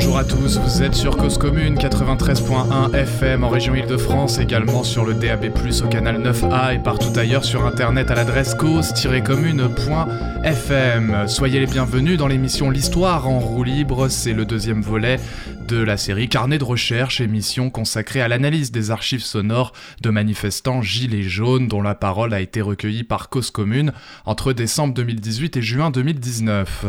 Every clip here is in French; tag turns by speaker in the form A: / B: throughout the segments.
A: bonjour à tous. Vous êtes sur Cause Commune 93.1 FM en région Île-de-France, également sur le DAB+ au canal 9A et partout ailleurs sur internet à l'adresse cause-commune.fm. Soyez les bienvenus dans l'émission L'histoire en roue libre, c'est le deuxième volet de la série Carnet de recherche, émission consacrée à l'analyse des archives sonores de manifestants gilets jaunes dont la parole a été recueillie par Cause Commune entre décembre 2018 et juin 2019.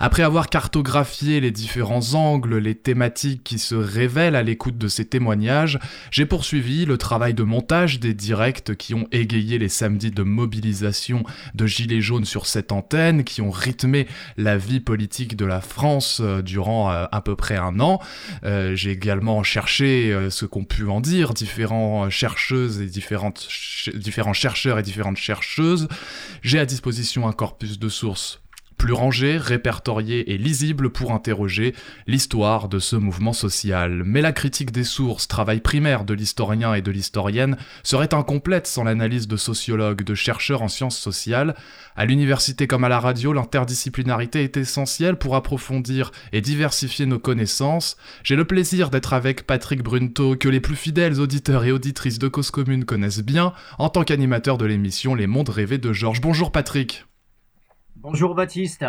A: Après avoir cartographié les différents angles, les thématiques qui se révèlent à l'écoute de ces témoignages, j'ai poursuivi le travail de montage des directs qui ont égayé les samedis de mobilisation de gilets jaunes sur cette antenne, qui ont rythmé la vie politique de la France euh, durant euh, à peu près un an. Euh, j'ai également cherché euh, ce qu'ont pu en dire différents chercheuses et différentes différents chercheurs et différentes chercheuses. J'ai à disposition un corpus de sources plus rangé, répertorié et lisible pour interroger l'histoire de ce mouvement social. Mais la critique des sources, travail primaire de l'historien et de l'historienne, serait incomplète sans l'analyse de sociologues, de chercheurs en sciences sociales. À l'université comme à la radio, l'interdisciplinarité est essentielle pour approfondir et diversifier nos connaissances. J'ai le plaisir d'être avec Patrick Brunto, que les plus fidèles auditeurs et auditrices de Cause Commune connaissent bien, en tant qu'animateur de l'émission Les Mondes Rêvés de Georges. Bonjour Patrick.
B: Bonjour Baptiste.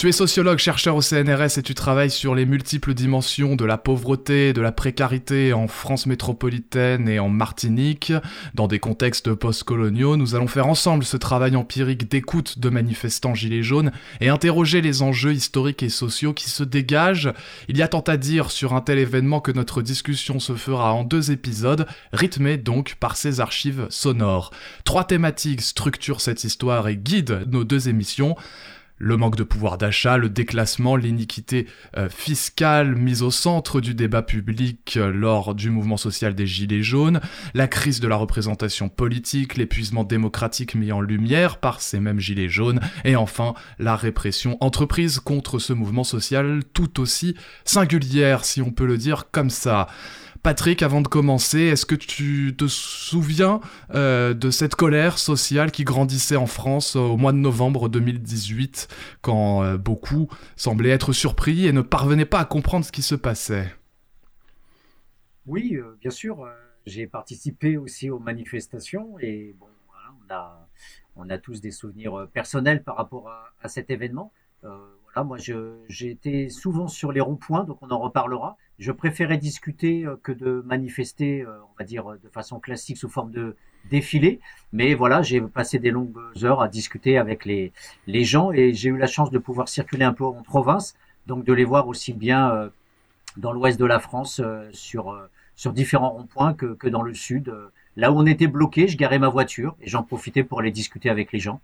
A: Tu es sociologue, chercheur au CNRS et tu travailles sur les multiples dimensions de la pauvreté, de la précarité en France métropolitaine et en Martinique. Dans des contextes postcoloniaux, nous allons faire ensemble ce travail empirique d'écoute de manifestants gilets jaunes et interroger les enjeux historiques et sociaux qui se dégagent. Il y a tant à dire sur un tel événement que notre discussion se fera en deux épisodes, rythmés donc par ces archives sonores. Trois thématiques structurent cette histoire et guident nos deux émissions le manque de pouvoir d'achat, le déclassement, l'iniquité euh, fiscale mise au centre du débat public euh, lors du mouvement social des Gilets jaunes, la crise de la représentation politique, l'épuisement démocratique mis en lumière par ces mêmes Gilets jaunes, et enfin la répression entreprise contre ce mouvement social tout aussi singulière, si on peut le dire comme ça. Patrick, avant de commencer, est-ce que tu te souviens euh, de cette colère sociale qui grandissait en France euh, au mois de novembre 2018, quand euh, beaucoup semblaient être surpris et ne parvenaient pas à comprendre ce qui se passait?
B: Oui, bien sûr. J'ai participé aussi aux manifestations et bon, on, a, tous des souvenirs personnels par rapport à, cet événement. Voilà, moi, j'ai été souvent sur les ronds-points, donc on en reparlera je préférais discuter euh, que de manifester, euh, on va dire, de façon classique sous forme de défilé. Mais voilà, j'ai passé des longues heures à discuter avec les, les gens et j'ai eu la chance de pouvoir circuler un peu en province, donc de les voir aussi bien euh, dans l'ouest de la France sur, sur différents ronds-points que, que dans le sud. Là où on était bloqué, je garais ma voiture et j'en profitais pour aller discuter avec les gens.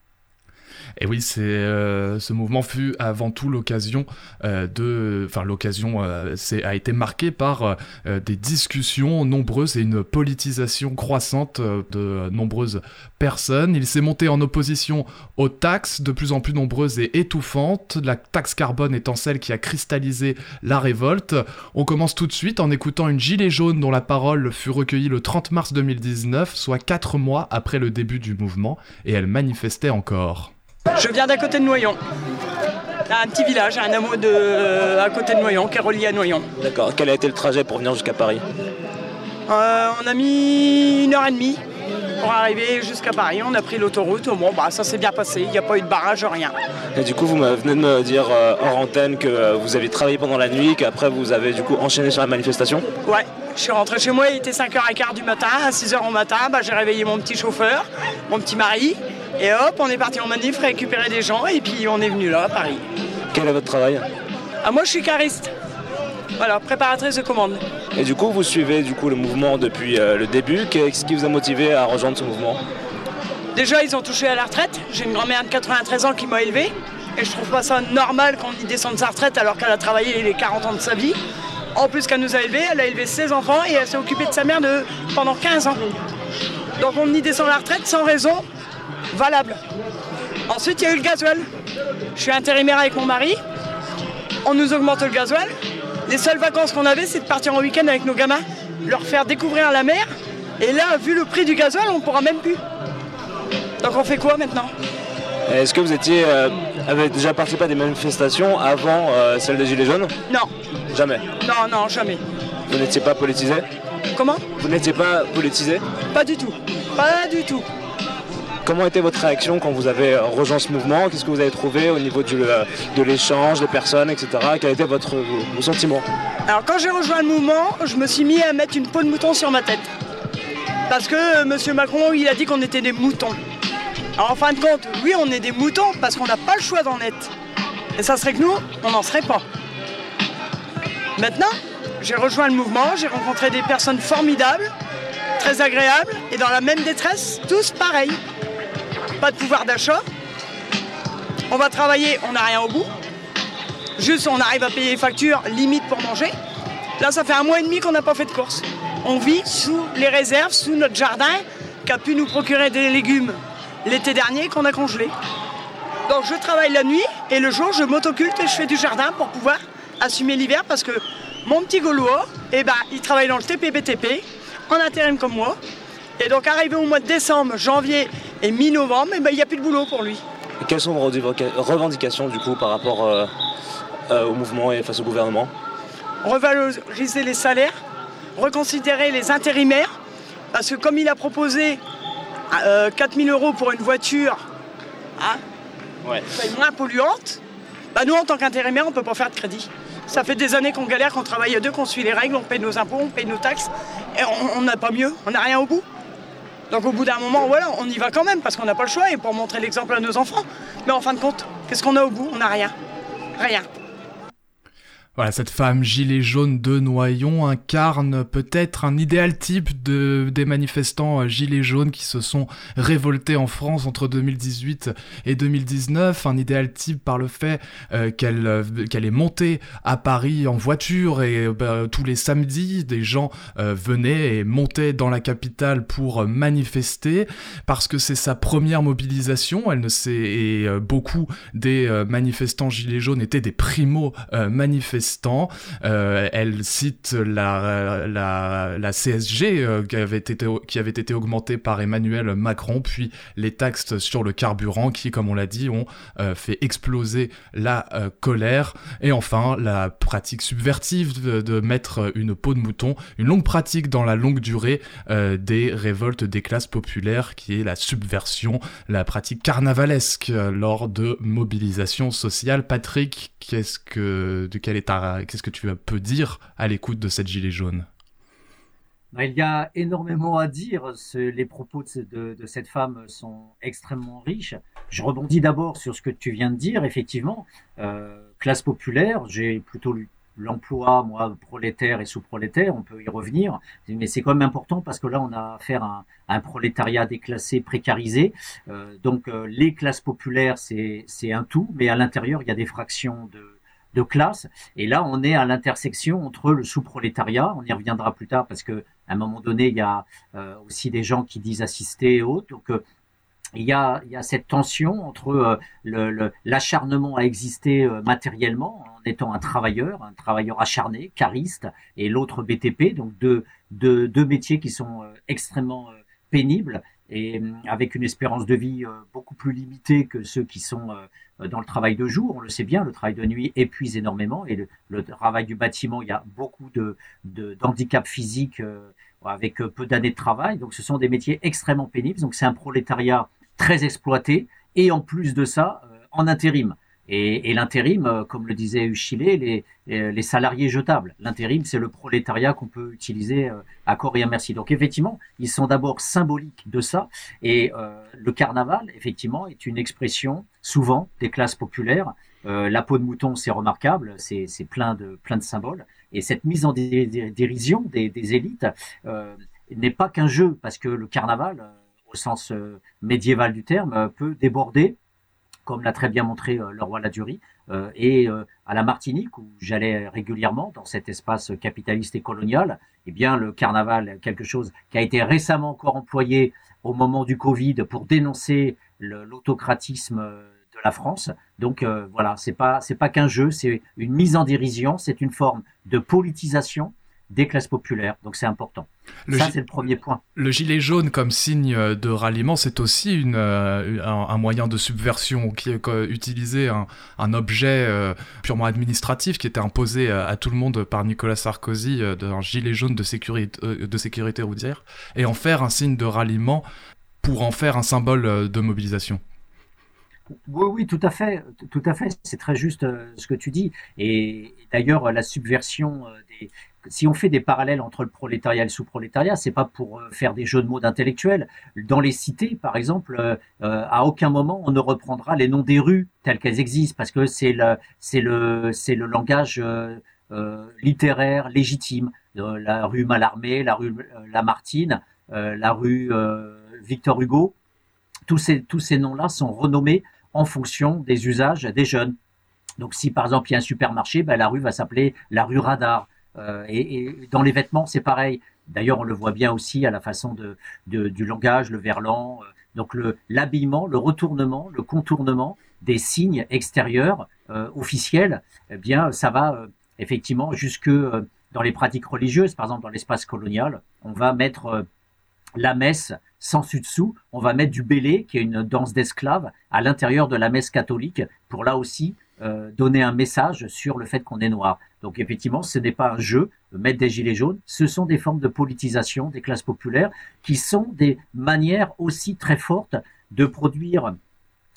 A: Et oui, euh, ce mouvement fut avant tout l'occasion euh, de, enfin l'occasion euh, a été marquée par des discussions nombreuses et une politisation croissante de nombreuses personnes. Il s'est monté en opposition aux taxes de plus en plus nombreuses et étouffantes. La taxe carbone étant celle qui a cristallisé la révolte. On commence tout de suite en écoutant une gilet jaune dont la parole fut recueillie le 30 mars 2019, soit quatre mois après le début du mouvement, et elle manifestait encore.
C: Je viens d'à côté de Noyon. Un petit village, un hameau de, à côté de Noyon, qui est relié à Noyon.
D: D'accord. Quel a été le trajet pour venir jusqu'à Paris?
C: Euh, On a mis une heure et demie pour arriver jusqu'à Paris. On a pris l'autoroute. Bon, bah, ça s'est bien passé. Il n'y a pas eu de barrage, rien.
D: Et du coup, vous venez de me dire euh, hors antenne que vous avez travaillé pendant la nuit, qu'après vous avez du coup enchaîné sur la manifestation
C: Ouais. Je suis rentré chez moi, il était 5h15 du matin. À 6h au matin, bah, j'ai réveillé mon petit chauffeur, mon petit mari. Et hop, on est parti en manif récupérer des gens et puis on est venu là à Paris.
D: Quel est votre travail?
C: Ah, Moi je suis cariste. Voilà, préparatrice de commande.
D: Et du coup, vous suivez du coup le mouvement depuis euh, le début. Qu'est-ce qui vous a motivé à rejoindre ce mouvement?
C: Déjà, ils ont touché à la retraite. J'ai une grand-mère de 93 ans qui m'a élevé. Et je trouve pas ça normal qu'on y descende sa retraite alors qu'elle a travaillé les 40 ans de sa vie. En plus qu'elle nous a élevés, elle a élevé 16 enfants et elle s'est occupée de sa mère de, pendant 15 ans. Donc on y descend la retraite sans raison valable. Ensuite, il y a eu le gasoil. Je suis intérimaire avec mon mari. On nous augmente le gasoil. Les seules vacances qu'on avait, c'est de partir en week-end avec nos gamins, leur faire découvrir la mer. Et là, vu le prix du gasoil, on ne pourra même plus. Donc on fait quoi maintenant?
D: Est-ce que vous étiez euh, avez déjà participé à des manifestations avant celle des Gilets jaunes?
C: Non.
D: Jamais
C: Non, non, jamais.
D: Vous n'étiez pas politisé?
C: Comment?
D: Vous n'étiez pas politisé?
C: Pas du tout. Pas du tout.
D: Comment était votre réaction quand vous avez rejoint ce mouvement? Qu'est-ce que vous avez trouvé au niveau de l'échange, des personnes, etc. Quel était votre vos sentiment
C: Alors quand j'ai rejoint le mouvement, je me suis mis à mettre une peau de mouton sur ma tête. Parce que euh, M. Macron, il a dit qu'on était des moutons. Alors en fin de compte, oui, on est des moutons parce qu'on n'a pas le choix d'en être. Et ça serait que nous, on n'en serait pas. Maintenant, j'ai rejoint le mouvement, j'ai rencontré des personnes formidables, très agréables, et dans la même détresse, tous pareils de pouvoir d'achat. On va travailler, on n'a rien au bout. Juste, on arrive à payer les factures, limite pour manger. Là, ça fait un mois et demi qu'on n'a pas fait de course. On vit sous les réserves, sous notre jardin, qui a pu nous procurer des légumes l'été dernier qu'on a congelé. Donc, je travaille la nuit et le jour, je m'autoculte et je fais du jardin pour pouvoir assumer l'hiver parce que mon petit Gaulois, eh ben, il travaille dans le TPBTP, en intérim comme moi. Et donc, arrivé au mois de décembre, janvier et mi-novembre, eh ben, il n'y a plus de boulot pour lui.
D: quelles sont vos revendications du coup par rapport euh, euh, au mouvement et face au gouvernement?
C: Revaloriser les salaires, reconsidérer les intérimaires, parce que comme il a proposé 4000 euh, euros pour une voiture hein, moins polluante, bah nous en tant qu'intérimaires on ne peut pas faire de crédit. Ça fait des années qu'on galère, qu'on travaille à deux, qu'on suit les règles, on paye nos impôts, on paye nos taxes, et on n'a pas mieux, on n'a rien au bout. Donc au bout d'un moment, voilà, on y va quand même parce qu'on n'a pas le choix et pour montrer l'exemple à nos enfants. Mais en fin de compte, qu'est-ce qu'on a au bout? On n'a rien. Rien.
A: Voilà, cette femme gilet jaune de Noyon incarne peut-être un idéal type de, des manifestants euh, gilets jaunes qui se sont révoltés en France entre 2018 et 2019. Un idéal type par le fait euh, qu'elle euh, qu'elle est montée à Paris en voiture et bah, tous les samedis, des gens venaient et montaient dans la capitale pour manifester parce que c'est sa première mobilisation. Elle ne sait et beaucoup des manifestants gilets jaunes étaient des primo manifestants euh, elle cite la, CSG euh, qui, avait été, augmentée par Emmanuel Macron, puis les taxes sur le carburant qui, comme on l'a dit, ont euh, fait exploser la colère. Et enfin, la pratique subversive de, de, mettre une peau de mouton, une longue pratique dans la longue durée des révoltes des classes populaires, qui est la subversion, la pratique carnavalesque lors de mobilisations sociales. Patrick, qu'est-ce que, de quel état qu'est-ce que tu peux dire à l'écoute de cette gilet jaune?
B: Bah, il y a énormément à dire. Les propos de, cette femme sont extrêmement riches. Je rebondis d'abord sur ce que tu viens de dire. Effectivement, euh, classe populaire, j'ai plutôt lu l'emploi, moi, prolétaire et sous-prolétaire, on peut y revenir, mais c'est quand même important parce que là, on a affaire à un, prolétariat déclassé, précarisé. Euh, donc, euh, les classes populaires, c'est un tout, mais à l'intérieur, il y a des fractions de, de classe. Et là, on est à l'intersection entre le sous-prolétariat, on y reviendra plus tard parce que à un moment donné, il y a euh, aussi des gens qui disent assister et autres. Donc, euh, il y, a, il y a cette tension entre euh, l'acharnement à exister matériellement en étant un travailleur, un travailleur acharné, cariste, et l'autre BTP, donc deux, deux, deux métiers qui sont extrêmement pénibles et avec une espérance de vie beaucoup plus limitée que ceux qui sont dans le travail de jour, on le sait bien, le travail de nuit épuise énormément et le, travail du bâtiment, il y a beaucoup de, d'handicap physique euh, avec euh, peu d'années de travail. Donc ce sont des métiers extrêmement pénibles. Donc c'est un prolétariat très exploité et en plus de ça, en intérim. Et, l'intérim, euh, comme le disait Uchilé, les, euh, les salariés jetables. L'intérim, c'est le prolétariat qu'on peut utiliser euh, à corps et à merci. Donc effectivement, ils sont d'abord symboliques de ça. Et le carnaval, effectivement, est une expression souvent des classes populaires. la peau de mouton, c'est remarquable, c'est plein de, plein de symboles. Et cette mise en dérision des, des élites n'est pas qu'un jeu, parce que le carnaval, au sens médiéval du terme, peut déborder comme l'a très bien montré euh, le roi Ladurie, euh, et euh, à la Martinique, où j'allais régulièrement dans cet espace capitaliste et colonial, eh bien le carnaval, quelque chose qui a été récemment encore employé au moment du Covid pour dénoncer l'autocratisme de la France. Donc voilà, c'est pas c'est pas qu'un jeu, c'est une mise en dérision, c'est une forme de politisation des classes populaires. Donc c'est important. Ça, c'est le premier point.
A: Le gilet jaune comme signe de ralliement, c'est aussi une, euh, un, moyen de subversion qui est utilisé un, un objet euh, purement administratif qui était imposé à, tout le monde par Nicolas Sarkozy d'un gilet jaune de sécurité, de sécurité routière et en faire un signe de ralliement pour en faire un symbole de mobilisation.
B: Oui, oui, tout à fait, tout à fait. C'est très juste ce que tu dis. Et, d'ailleurs, la subversion des, si on fait des parallèles entre le prolétariat et le sous-prolétariat, c'est pas pour euh, faire des jeux de mots d'intellectuels. Dans les cités, par exemple, euh, euh, à aucun moment on ne reprendra les noms des rues telles qu'elles existent, parce que c'est le, c'est le, c'est le langage littéraire légitime. la rue Mallarmé, la rue Lamartine, la rue Victor Hugo, tous ces, tous ces noms-là sont renommés en fonction des usages des jeunes. Donc si par exemple il y a un supermarché, ben, la rue va s'appeler la rue Radar. Euh, et, dans les vêtements, c'est pareil. D'ailleurs, on le voit bien aussi à la façon de, du langage, le verlan. Euh, donc l'habillement, le, retournement, le contournement des signes extérieurs euh, officiels, eh bien, ça va effectivement jusque dans les pratiques religieuses. Par exemple, dans l'espace colonial, on va mettre la messe sans dessus on va mettre du bélé, qui est une danse d'esclaves, à l'intérieur de la messe catholique, pour là aussi donner un message sur le fait qu'on est noir. Donc effectivement, ce n'est pas un jeu, mettre des gilets jaunes, ce sont des formes de politisation des classes populaires qui sont des manières aussi très fortes de produire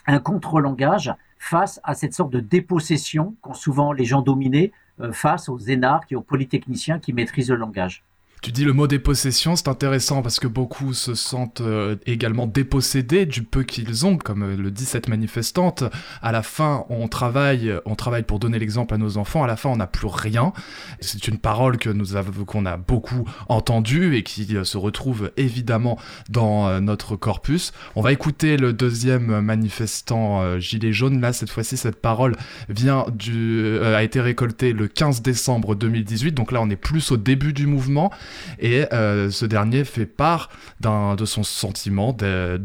B: un contre-langage face à cette sorte de dépossession qu'ont souvent les gens dominés euh, face aux énarques et aux polytechniciens qui maîtrisent le langage.
A: Tu dis le mot dépossession, c'est intéressant parce que beaucoup se sentent euh, également dépossédés du peu qu'ils ont, comme euh, le dit cette manifestante. À la fin, on travaille, on travaille pour donner l'exemple à nos enfants. À la fin, on n'a plus rien. C'est une parole que nous qu'on a beaucoup entendue et qui euh, se retrouve évidemment dans notre corpus. On va écouter le deuxième manifestant gilet jaune. Là, cette fois-ci, cette parole vient du, a été récoltée le 15 décembre 2018. Donc là, on est plus au début du mouvement. Et euh, ce dernier fait part de son sentiment, de,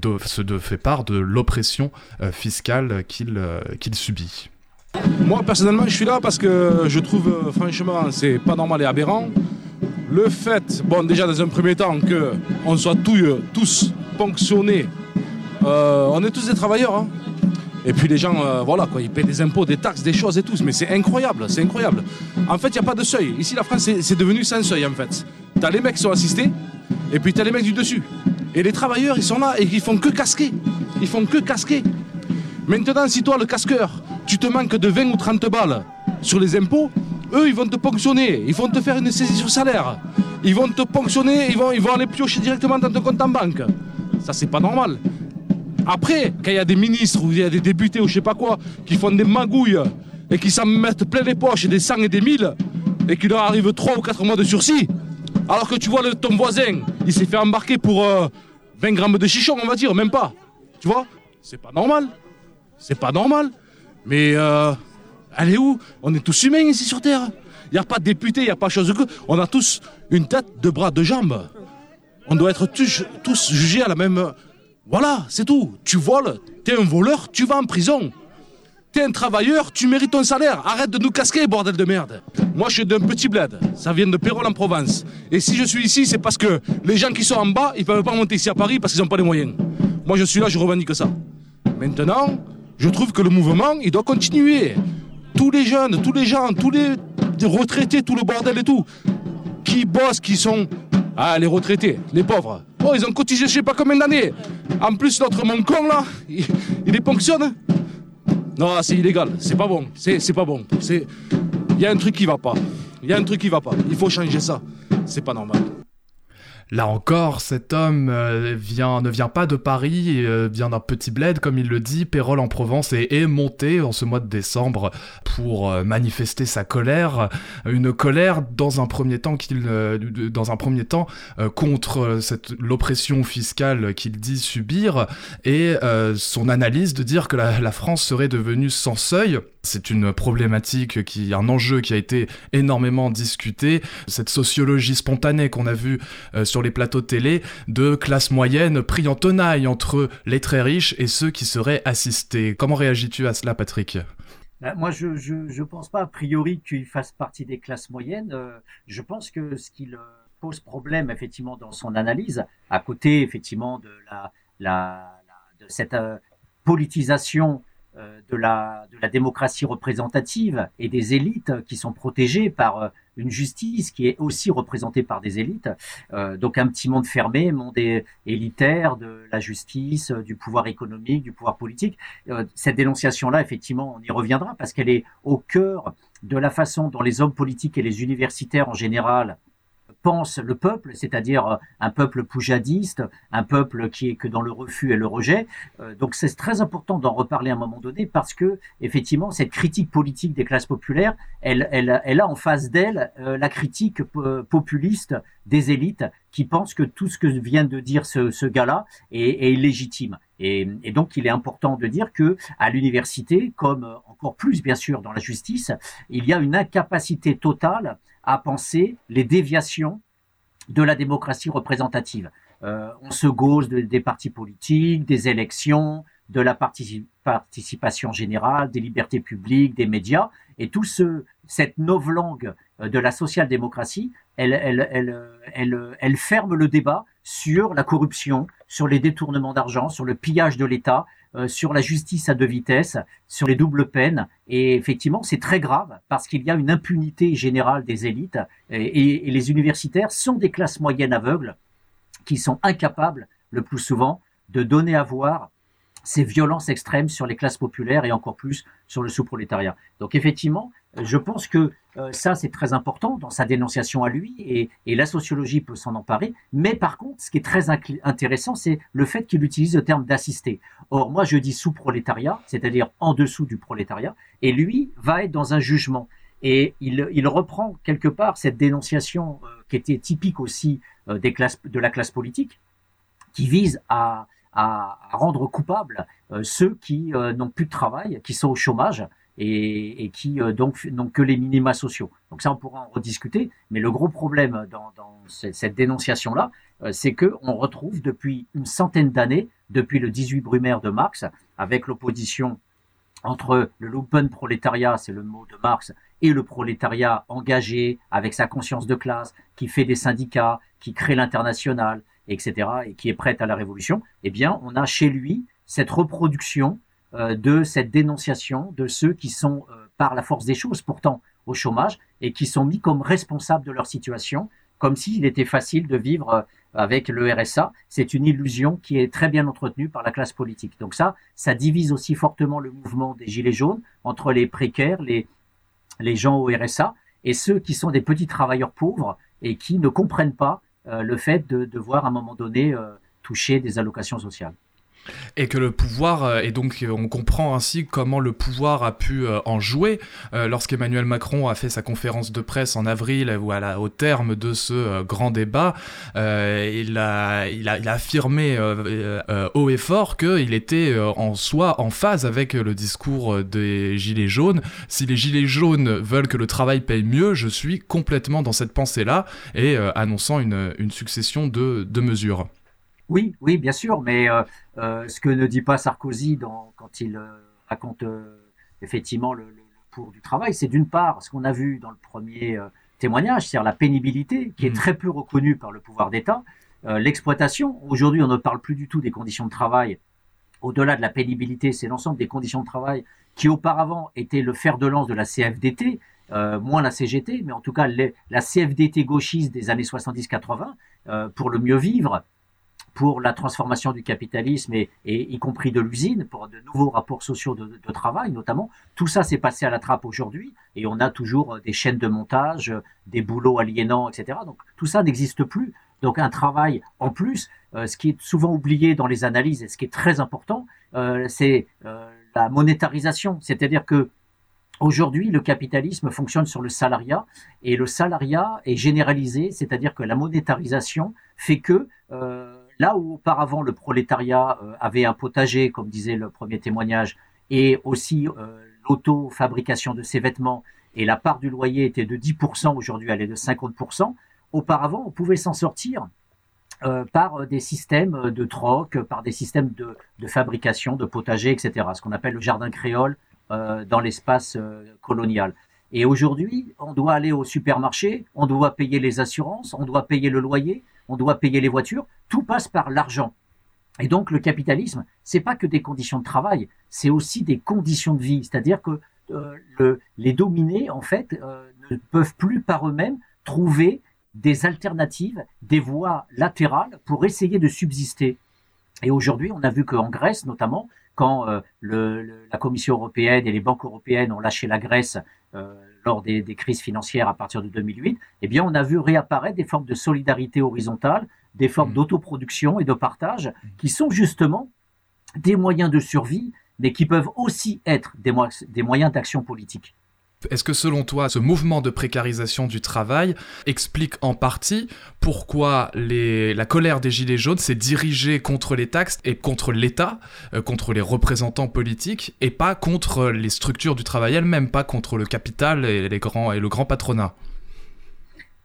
A: fait part de l'oppression euh, fiscale qu'il euh, qu'il subit.
E: Moi personnellement, je suis là parce que je trouve franchement c'est pas normal et aberrant. Le fait, bon déjà dans un premier temps que on soit tous, tous ponctionnés, on est tous des travailleurs. Hein. Et puis les gens, voilà, quoi, ils paient des impôts, des taxes, des choses et tout. Mais c'est incroyable, c'est incroyable. En fait, il n'y a pas de seuil. Ici, la France, c'est devenu sans seuil, en fait. T'as les mecs qui sont assistés, et puis t'as les mecs du dessus. Et les travailleurs, ils sont là et ils font que casquer. Ils font que casquer. Maintenant, si toi, le casqueur, tu te manques de 20 ou 30 balles sur les impôts, eux, ils vont te ponctionner. Ils vont te faire une saisie sur salaire. Ils vont te ponctionner, ils vont, ils vont aller piocher directement dans ton compte en banque. Ça, c'est pas normal. Après, quand il y a des ministres ou il y a des députés ou je sais pas quoi qui font des magouilles et qui s'en mettent plein les poches, des 100 et des 1000, et qu'il leur arrive 3 ou 4 mois de sursis, alors que tu vois le, ton voisin, il s'est fait embarquer pour 20 euh, grammes de chichon, on va dire, même pas. Tu vois? C'est pas normal. C'est pas normal. Mais euh, elle est où? On est tous humains ici sur Terre. Il n'y a pas de député, il n'y a pas chose que. On a tous une tête, deux bras, deux jambes. On doit être tous jugés à la même. Voilà, c'est tout. Tu voles, t'es un voleur, tu vas en prison. T'es un travailleur, tu mérites ton salaire. Arrête de nous casquer, bordel de merde. Moi, je suis d'un petit bled. Ça vient de Pérol en Provence. Et si je suis ici, c'est parce que les gens qui sont en bas, ils peuvent pas monter ici à Paris parce qu'ils n'ont pas les moyens. Moi, je suis là, je revendique ça. Maintenant, je trouve que le mouvement, il doit continuer. Tous les jeunes, tous les gens, tous les retraités, tout le bordel et tout, qui bossent, qui sont ah, les retraités, les pauvres. Oh, ils ont cotisé je sais pas combien d'années. En plus, notre mon con là, il, les ponctionne. Non, c'est illégal, c'est pas bon, c'est pas bon. Il y a un truc qui va pas. Il y a un truc qui va pas. Il faut changer ça. C'est pas normal.
A: Là encore, cet homme euh, ne vient pas de Paris, euh, vient d'un petit bled, comme il le dit, Pérol en Provence, et est monté en ce mois de décembre pour euh, manifester sa colère, une colère dans un premier temps temps, contre l'oppression fiscale qu'il dit subir, et son analyse de dire que la France serait devenue sans seuil. C'est une problématique qui, un enjeu qui a été énormément discuté. Cette sociologie spontanée qu'on a vue sur les plateaux télé de classe moyenne pris en tenaille entre les très riches et ceux qui seraient assistés. Comment réagis-tu à cela, Patrick?
B: Bah, moi, je je, pense pas a priori qu'il fasse partie des classes moyennes. Euh, je pense que ce qu'il pose problème effectivement dans son analyse, à côté effectivement de la, la, de cette politisation euh, de la, de la démocratie représentative et des élites qui sont protégées par euh, une justice qui est aussi représentée par des élites. Euh, donc un petit monde fermé, monde élitaire de la justice, du pouvoir économique, du pouvoir politique. cette dénonciation-là, effectivement, on y reviendra parce qu'elle est au cœur de la façon dont les hommes politiques et les universitaires en général pense le peuple, c'est-à-dire euh, un peuple poujadiste, un peuple qui est que dans le refus et le rejet. Euh, donc c'est très important d'en reparler à un moment donné parce que effectivement cette critique politique des classes populaires, elle, elle, a en face d'elle euh, la critique populiste des élites qui pensent que tout ce que vient de dire ce, gars-là est, est, illégitime. Et, donc, il est important de dire que à l'université, comme encore plus bien sûr dans la justice, il y a une incapacité totale à penser les déviations de la démocratie représentative. Euh, on se gauche des partis politiques, des élections, de la participation générale, des libertés publiques, des médias, et tout ce, cette novlangue de la social-démocratie, elle, elle, elle, elle, ferme le débat sur la corruption, sur les détournements d'argent, sur le pillage de l'État, euh, sur la justice à deux vitesses, sur les doubles peines. Et effectivement, c'est très grave parce qu'il y a une impunité générale des élites et, les universitaires sont des classes moyennes aveugles qui sont incapables, le plus souvent, de donner à voir ces violences extrêmes sur les classes populaires et encore plus sur le sous-prolétariat. Donc effectivement, je pense que euh, ça, c'est très important dans sa dénonciation à lui et, la sociologie peut s'en emparer. Mais par contre, ce qui est très intéressant, c'est le fait qu'il utilise le terme d'assister. Or, moi, je dis sous-prolétariat, c'est-à-dire en dessous du prolétariat, et lui va être dans un jugement. Et il, reprend quelque part cette dénonciation euh, qui était typique aussi euh, des classes, de la classe politique, qui vise à, à, rendre coupables euh, ceux qui euh, n'ont plus de travail, qui sont au chômage et, qui euh, donc n'ont que les minima sociaux. Donc ça, on pourra en rediscuter. Mais le gros problème dans, dans cette, dénonciation-là, c'est que on retrouve depuis une centaine d'années, depuis le 18 Brumaire de Marx, avec l'opposition entre le lumpen prolétariat, c'est le mot de Marx, et le prolétariat engagé avec sa conscience de classe, qui fait des syndicats, qui crée l'international, etc., et qui est prête à la révolution, eh bien, on a chez lui cette reproduction euh, de cette dénonciation de ceux qui sont, euh, par la force des choses, pourtant au chômage, et qui sont mis comme responsables de leur situation, comme s'il était facile de vivre euh, avec le RSA. C'est une illusion qui est très bien entretenue par la classe politique. Donc ça, ça divise aussi fortement le mouvement des Gilets jaunes entre les précaires, les, les gens au RSA, et ceux qui sont des petits travailleurs pauvres et qui ne comprennent pas le fait de devoir à un moment donné euh, toucher des allocations sociales.
A: Et que le pouvoir, euh, et donc on comprend ainsi comment le pouvoir a pu en jouer lorsqu'Emmanuel Macron a fait sa conférence de presse en avril, au terme de ce grand débat, il, a, affirmé haut et fort qu'il était en soi en phase avec le discours des Gilets jaunes. Si les Gilets jaunes veulent que le travail paye mieux, je suis complètement dans cette pensée-là, et annonçant une, succession de mesures.
B: Oui, oui, bien sûr, mais euh, euh, ce que ne dit pas Sarkozy dans, quand il euh, raconte effectivement le, le, pour du travail, c'est d'une part ce qu'on a vu dans le premier témoignage, c'est-à-dire la pénibilité, qui est mmh. très peu reconnue par le pouvoir d'État, l'exploitation. Aujourd'hui, on ne parle plus du tout des conditions de travail. Au-delà de la pénibilité, c'est l'ensemble des conditions de travail qui auparavant étaient le fer de lance de la CFDT, moins la CGT, mais en tout cas la CFDT gauchiste des années 70-80, pour le mieux vivre, pour la transformation du capitalisme et, et y compris de l'usine, pour de nouveaux rapports sociaux de, de travail notamment. Tout ça s'est passé à la trappe aujourd'hui et on a toujours des chaînes de montage, des boulots aliénants, etc. Donc tout ça n'existe plus. Donc un travail en plus, euh, ce qui est souvent oublié dans les analyses et ce qui est très important, euh, c'est euh, la monétarisation. C'est-à-dire que Aujourd'hui, le capitalisme fonctionne sur le salariat et le salariat est généralisé, c'est-à-dire que la monétarisation fait que euh, Là où auparavant le prolétariat euh, avait un potager, comme disait le premier témoignage, et aussi euh, l'auto-fabrication de ses vêtements, et la part du loyer était de 10%, aujourd'hui elle est de 50%, auparavant on pouvait s'en sortir euh, par des systèmes de troc, par des systèmes de, de fabrication, de potager, etc. Ce qu'on appelle le jardin créole dans l'espace colonial. Et aujourd'hui, on doit aller au supermarché, on doit payer les assurances, on doit payer le loyer, on doit payer les voitures. Tout passe par l'argent. Et donc le capitalisme, c'est pas que des conditions de travail, c'est aussi des conditions de vie. C'est-à-dire que euh, les dominés, en fait, euh, ne peuvent plus par eux-mêmes trouver des alternatives, des voies latérales pour essayer de subsister. Et aujourd'hui, on a vu qu'en Grèce, notamment, quand euh, la Commission européenne et les banques européennes ont lâché la Grèce lors des, des, crises financières à partir de 2008, eh bien, on a vu réapparaître des formes de solidarité horizontale, des formes mmh. d'autoproduction et de partage, mmh. qui sont justement des moyens de survie, mais qui peuvent aussi être des, des moyens d'action politique.
A: Est-ce que selon toi, ce mouvement de précarisation du travail explique en partie pourquoi la colère des Gilets jaunes s'est dirigée contre les taxes et contre l'État, euh, contre les représentants politiques, et pas contre les structures du travail elles-mêmes, pas contre le capital et, les grands, et le grand patronat?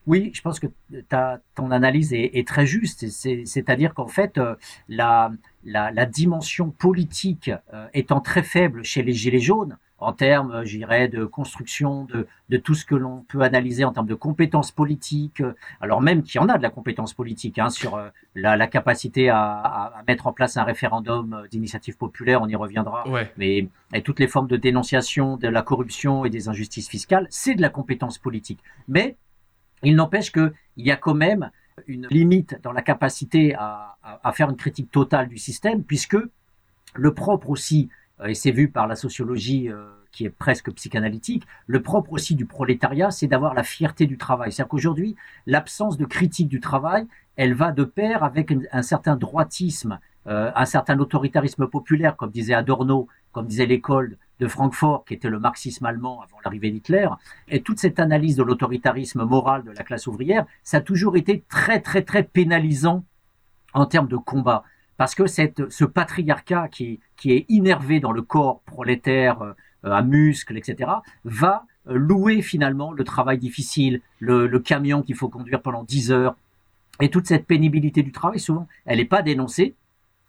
B: Oui, je pense que ta, ton analyse est, très juste. C'est-à-dire qu'en fait, euh, la, la, dimension politique euh, étant très faible chez les Gilets jaunes, en termes, euh, j'irais, de construction de, de tout ce que l'on peut analyser en termes de compétences politiques, alors même qu'il y en a de la compétence politique hein, sur la, la, capacité à, à, mettre en place un référendum d'initiative populaire, on y reviendra, mais et toutes les formes de dénonciation de la corruption et des injustices fiscales, c'est de la compétence politique. Mais il n'empêche qu'il y a quand même une limite dans la capacité à, faire une critique totale du système, puisque le propre aussi, euh, et c'est vu par la sociologie euh, qui est presque psychanalytique, le propre aussi du prolétariat, c'est d'avoir la fierté du travail. C'est-à-dire qu'aujourd'hui, l'absence de critique du travail, elle va de pair avec un, certain droitisme, euh, un certain autoritarisme populaire, comme disait Adorno, comme disait l'école de Francfort, qui était le marxisme allemand avant l'arrivée d'Hitler, et toute cette analyse de l'autoritarisme moral de la classe ouvrière, ça a toujours été très très très pénalisant en termes de combat, parce que cette, ce patriarcat qui, qui est innervé dans le corps prolétaire euh, à muscles, etc., va euh, louer finalement le travail difficile, le, le camion qu'il faut conduire pendant 10 heures, et toute cette pénibilité du travail, souvent, elle n'est pas dénoncée,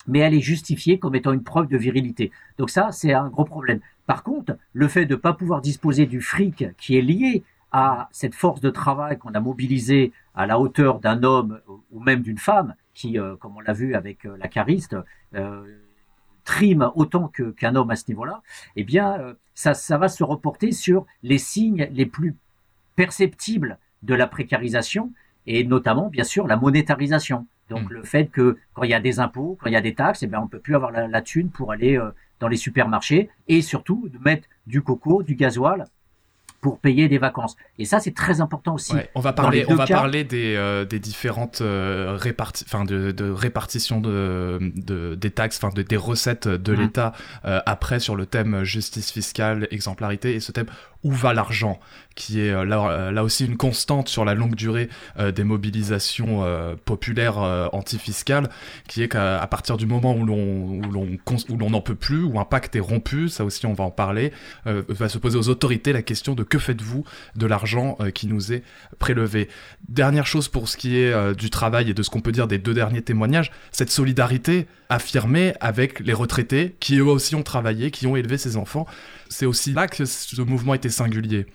B: mais elle est justifiée comme étant une preuve de virilité. Donc ça, c'est un gros problème. Par contre, le fait de ne pas pouvoir disposer du fric qui est lié à cette force de travail qu'on a mobilisée à la hauteur d'un homme ou même d'une femme, qui, euh, comme on l'a vu avec euh, la cariste, euh, trime autant qu'un homme à ce niveau-là, eh bien, ça, ça va se reporter sur les signes les plus perceptibles de la précarisation, et notamment, bien sûr, la monétarisation. Donc hmm. le fait que quand il y a des impôts, quand il y a des taxes, eh bien on peut plus avoir la, la thune pour aller dans les supermarchés et surtout de mettre du coco, du gasoil pour payer des vacances. Et ça, c'est très important aussi.
A: on va parler, on va parler des, euh, des différentes euh, réparti de, de, répartition de, de, des taxes, enfin de, des recettes de mmh. l'État euh, après sur le thème justice fiscale, exemplarité et ce thème où va l'argent, qui est euh, là, euh, là, aussi une constante sur la longue durée euh, des mobilisations populaires antifiscales, qui est qu'à partir du moment où l'on n'en peut plus, où un pacte est rompu, ça aussi on va en parler, va se poser aux autorités la question de que faites-vous de l'argent qui nous est prélevé. Dernière chose pour ce qui est du travail et de ce qu'on peut dire des deux derniers témoignages, cette solidarité affirmée avec les retraités qui eux aussi ont travaillé, qui ont élevé ces enfants c'est aussi là que ce mouvement était singulier.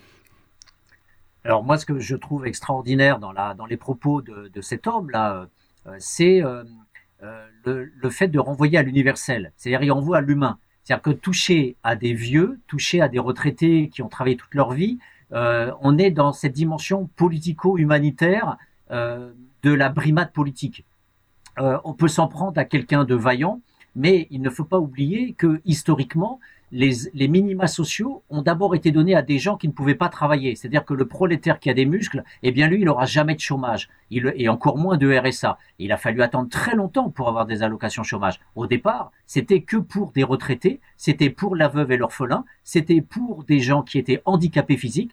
B: Alors moi, ce que je trouve extraordinaire dans, les propos de, cet homme-là, euh, c'est euh, euh, le, fait de renvoyer à l'universel. C'est-à-dire il renvoie à l'humain. C'est-à-dire que toucher à des vieux, toucher à des retraités qui ont travaillé toute leur vie, on est dans cette dimension politico-humanitaire de la brimade politique. On peut s'en prendre à quelqu'un de vaillant, mais il ne faut pas oublier que historiquement, les, minima sociaux ont d'abord été donnés à des gens qui ne pouvaient pas travailler. C'est-à-dire que le prolétaire qui a des muscles, eh bien lui, il n'aura jamais de chômage, il, et encore moins de RSA. Il a fallu attendre très longtemps pour avoir des allocations chômage. Au départ, c'était que pour des retraités, c'était pour la veuve et l'orphelin, c'était pour des gens qui étaient handicapés physiques,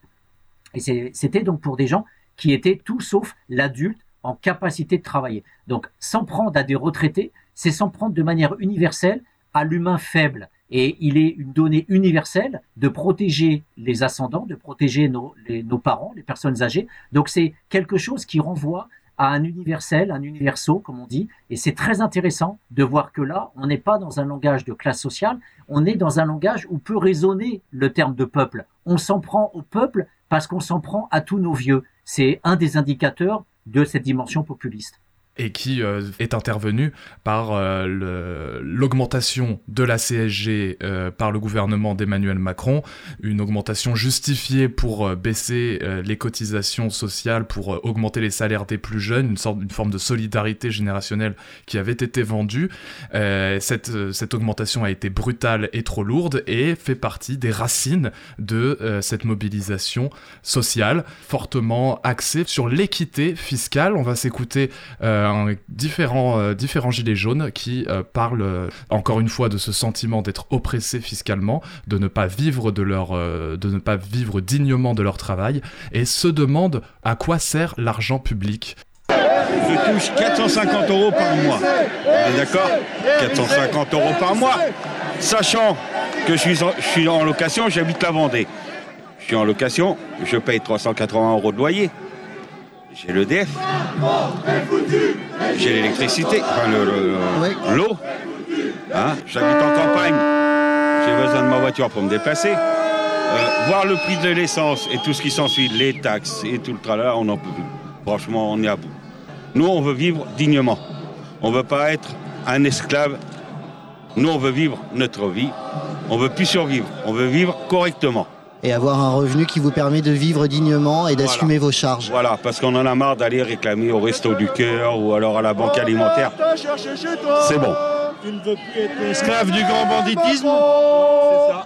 B: et c'était donc pour des gens qui étaient tout sauf l'adulte en capacité de travailler. Donc, s'en prendre à des retraités, c'est s'en prendre de manière universelle à l'humain faible, et il est une donnée universelle de protéger les ascendants, de protéger nos, parents, les personnes âgées. Donc c'est quelque chose qui renvoie à un universel, un universo, comme on dit. Et c'est très intéressant de voir que là, on n'est pas dans un langage de classe sociale, on est dans un langage où peut résonner le terme de peuple. On s'en prend au peuple parce qu'on s'en prend à tous nos vieux. C'est un des indicateurs de cette dimension populiste
A: et qui euh, est intervenu par euh, l'augmentation de la CSG euh, par le gouvernement d'Emmanuel Macron, une augmentation justifiée pour baisser les cotisations sociales, pour augmenter les salaires des plus jeunes, une sorte d'une forme de solidarité générationnelle qui avait été vendue. cette, cette augmentation a été brutale et trop lourde et fait partie des racines de cette mobilisation sociale fortement axée sur l'équité fiscale. On va s'écouter différents, euh, différents gilets jaunes qui euh, parlent euh, encore une fois de ce sentiment d'être oppressé fiscalement, de ne pas vivre de leur, de ne pas vivre dignement de leur travail et se demandent à quoi sert l'argent public.
F: Je touche 450 euros par mois. D'accord? 450 euros par mois. Sachant que je suis je suis en location, j'habite la Vendée. Je suis en location, je paye 380 euros de loyer. J'ai l'EDF. J'ai l'électricité, enfin l'eau. Hein, j'habite en campagne. J'ai besoin de ma voiture pour me déplacer. Euh, voir le prix de l'essence et tout ce qui s'ensuit, les taxes et tout le tralala, on n'en peut plus. Franchement, on est à bout. Nous, on veut vivre dignement. On ne veut pas être un esclave. Nous, on veut vivre notre vie. On ne veut plus survivre. On veut vivre correctement
G: et avoir un revenu qui vous permet de vivre dignement et d'assumer vos charges.
F: Voilà, parce qu'on en a marre d'aller réclamer au Resto du Cœur ou alors à la Banque Alimentaire. C'est bon.
H: Tu ne veux plus être esclave du grand banditisme
G: C'est ça.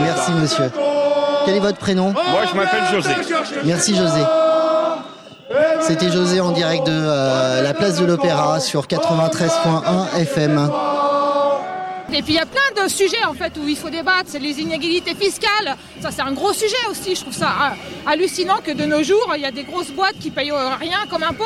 G: Merci monsieur. Quel est votre prénom
F: Moi je m'appelle José.
G: Merci José. C'était José en direct de euh, la place de l'Opéra sur 93.1 FM.
I: Et puis il y a plein de sujets en fait où il faut débattre, c'est les inégalités fiscales. Ça c'est un gros sujet aussi. Je trouve ça euh, hallucinant que de nos jours il y a des grosses boîtes qui payent euh, rien comme impôt.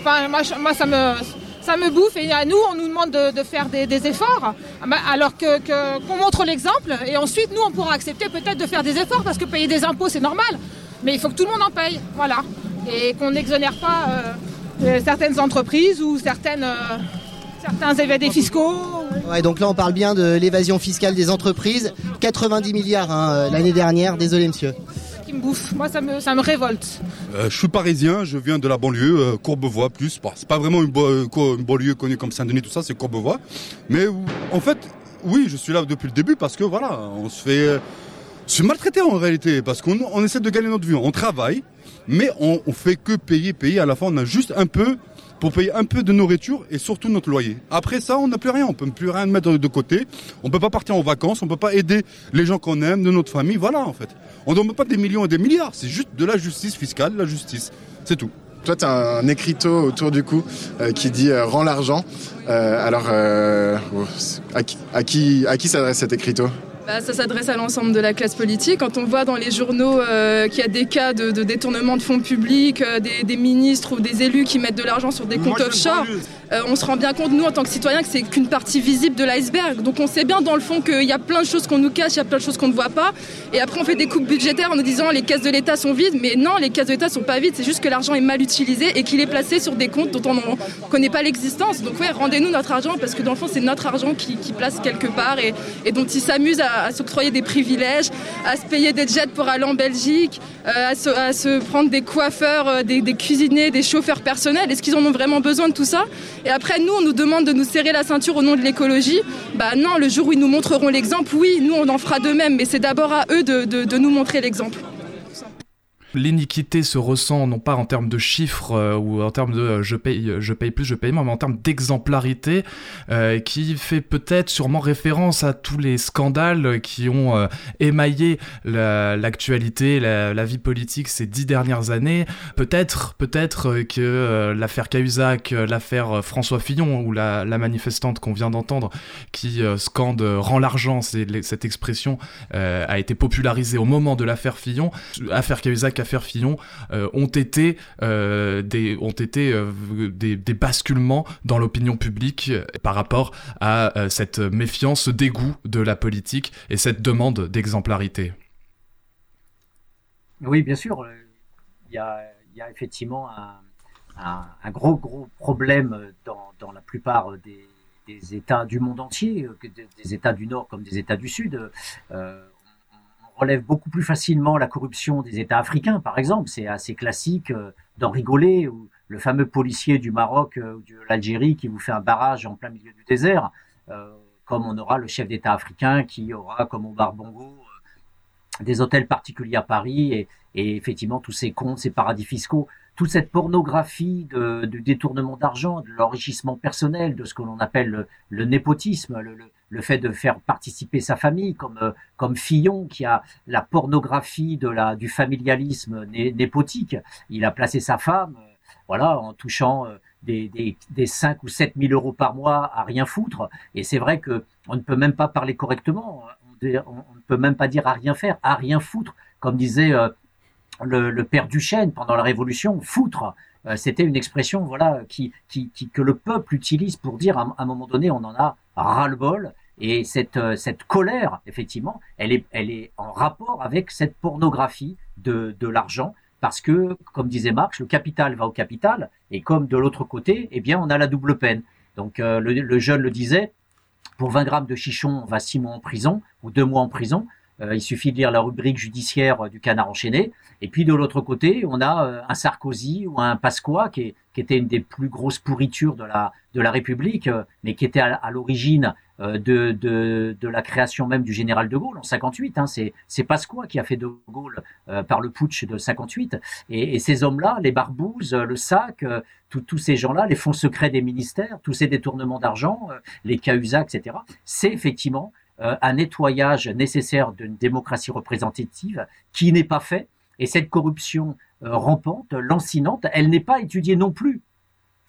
I: Enfin moi, ça me bouffe et à nous on nous demande de, faire des, efforts bah, alors que qu'on montre l'exemple et ensuite nous on pourra accepter peut-être de faire des efforts parce que payer des impôts c'est normal mais il faut que tout le monde en paye voilà et qu'on n'exonère pas euh, certaines entreprises ou certaines certains évadés fiscaux.
G: Ouais, donc là on parle bien de l'évasion fiscale des entreprises. 90 milliards hein, euh, l'année dernière, désolé monsieur.
I: Qui me bouffe, moi ça me, ça me révolte.
J: Euh, je suis parisien, je viens de la banlieue, euh, Courbevoie plus. c'est pas vraiment une, banlieue connue comme Saint-Denis, tout ça, c'est Courbevoie. Mais en fait, oui, je suis là depuis le début parce que voilà, on se fait... se maltraiter en réalité parce qu'on on essaie de gagner notre vie. On travaille, mais on, on fait que payer, payer. À la fin, on a juste un peu pour payer un peu de nourriture et surtout notre loyer. Après ça, on n'a plus rien, on peut plus rien mettre de côté. On peut pas partir en vacances, on peut pas aider les gens qu'on aime, de notre famille. Voilà, en fait. On ne demande pas des millions et des milliards, c'est juste de la justice fiscale, la justice. C'est tout.
K: Toi, tu as un écriteau autour du cou euh, qui dit euh, Rends l'argent. Euh, alors, à qui, à qui, à qui s'adresse cet écriteau?
L: Bah, ça s'adresse à l'ensemble de la classe politique. Quand on voit dans les journaux euh, qu'il y a des cas de, détournement de fonds publics, euh, des, ministres ou des élus qui mettent de l'argent sur des comptes offshore, euh, on se rend bien compte, nous, en tant que citoyens, que c'est qu'une partie visible de l'iceberg. Donc on sait bien, dans le fond, qu'il y a plein de choses qu'on nous cache, il y a plein de choses qu'on ne voit pas. Et après, on fait des coupes budgétaires en nous disant les caisses de l'État sont vides. Mais non, les caisses de l'État sont pas vides. C'est juste que l'argent est mal utilisé et qu'il est placé sur des comptes dont on ne connaît pas l'existence. Donc ouais, rendez-nous notre argent parce que dans le fond, c'est notre argent qui, place quelque part et, et dont ils s'amusent à à, s'octroyer des privilèges, à se payer des jets pour aller en Belgique, euh, à, se, prendre des coiffeurs, euh, des, cuisiniers, des chauffeurs personnels. Est-ce qu'ils en ont vraiment besoin de tout ça? Et après, nous, on nous demande de nous serrer la ceinture au nom de l'écologie. Bah non, le jour où ils nous montreront l'exemple, oui, nous, on en fera de même, mais c'est d'abord à eux de nous montrer l'exemple
A: l'iniquité se ressent non pas en termes de chiffres euh, ou en termes de euh, je paye je paye plus je paye moins mais en termes d'exemplarité euh, qui fait peut-être sûrement référence à tous les scandales qui ont émaillé l'actualité la, vie politique ces dix dernières années. Peut-être peut-être que l'affaire Cahuzac l'affaire François Fillon ou la, manifestante qu'on vient d'entendre qui scande rend l'argent cette expression a été popularisée au moment de l'affaire Fillon. Affaire Cahuzac affaire Fillon euh, ont été, euh, des, ont été euh, des, basculements dans l'opinion publique par rapport à cette méfiance, ce dégoût de la politique et cette demande d'exemplarité.
B: Oui, bien sûr. Il y a, effectivement un, gros, gros problème dans, dans la plupart des, États du monde entier, des États du Nord comme des États du Sud. Relève beaucoup plus facilement la corruption des États africains, par exemple. C'est assez classique d'en rigoler, ou le fameux policier du Maroc ou de l'Algérie qui vous fait un barrage en plein milieu du désert comme on aura le chef d'État africain qui aura, comme au Barbongo, euh, des hôtels particuliers à Paris et, effectivement tous ces comptes, ces paradis fiscaux, toute cette pornographie de, détournement d'argent, de l'enrichissement personnel, de ce que l'on appelle le, népotisme, le, fait de faire participer sa famille, comme, euh, comme Fillon qui a la pornographie de la, du familialisme népotique. Il a placé sa femme, euh, voilà, en touchant des, des, des 5 ou 7 000 euros par mois à rien foutre. Et c'est vrai que on ne peut même pas parler correctement. On, ne peut même pas dire à rien faire, à rien foutre. Comme disait euh, le, le, père Duchesne pendant la Révolution, foutre. Euh, c'était une expression voilà qui, que le peuple utilise pour dire à, un moment donné on en a ras-le-bol. Et cette, euh, cette colère, effectivement, elle est, elle est en rapport avec cette pornographie de, de l'argent parce que, comme disait Marx, le capital va au capital, et comme de l'autre côté, eh bien, on a la double peine. Donc, euh, le, jeune le disait, pour 20 grammes de chichon, on va 6 mois en prison, ou 2 mois en prison. Euh, il suffit de lire la rubrique judiciaire du canard enchaîné. Et puis, de l'autre côté, on a euh, un Sarkozy ou un Pasqua, qui, était une des plus grosses pourritures de la, de la République, mais qui était à l'origine euh, de, de, de, la création même du général de Gaulle en 58. Hein, c'est c'est Pasqua qui a fait de Gaulle euh, par le putsch de 58. Et, et ces hommes-là, les barbouzes, le sac, euh, tous ces gens-là, les fonds secrets des ministères, tous ces détournements d'argent, les Cahuzac, etc. C'est effectivement un nettoyage nécessaire d'une démocratie représentative qui n'est pas fait. Et cette corruption rampante, lancinante, elle n'est pas étudiée non plus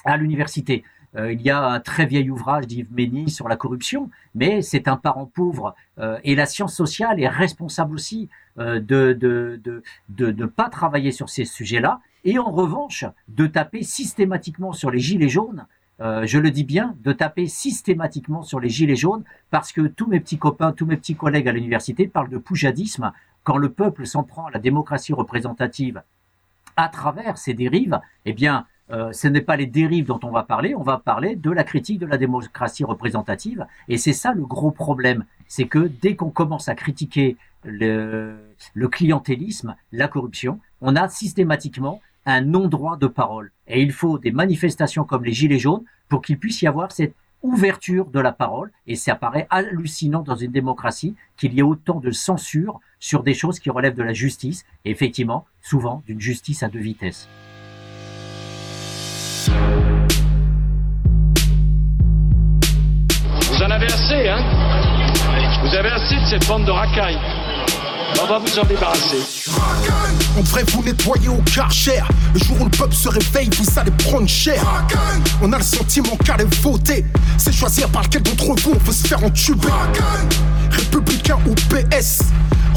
B: à l'université. Euh, il y a un très vieil ouvrage d'Yves Mény sur la corruption, mais c'est un parent pauvre. Euh, et la science sociale est responsable aussi euh, de, de ne pas travailler sur ces sujets-là, et en revanche de taper systématiquement sur les gilets jaunes. Je le dis bien, de taper systématiquement sur les gilets jaunes, parce que tous mes petits copains, tous mes petits collègues à l'université parlent de poujadisme. Quand le peuple s'en prend à la démocratie représentative à travers ces dérives, eh bien, euh, ce n'est pas les dérives dont on va parler, on va parler de la critique de la démocratie représentative. Et c'est ça le gros problème, c'est que dès qu'on commence à critiquer le, le, clientélisme, la corruption, on a systématiquement un non-droit de parole. Et il faut des manifestations comme les Gilets jaunes pour qu'il puisse y avoir cette ouverture de la parole. Et ça paraît hallucinant dans une démocratie qu'il y ait autant de censure sur des choses qui relèvent de la justice, et effectivement, souvent d'une justice à deux vitesses.
M: Vous en avez assez, hein? Vous avez assez de cette bande de racailles. On va vous en débarrasser.
N: On devrait vous nettoyer au karcher. Le jour où le peuple se réveille, vous allez prendre cher. On a le sentiment qu'aller voter, c'est choisir par lequel d'entre vous on veut se faire entuber. Républicain ou PS,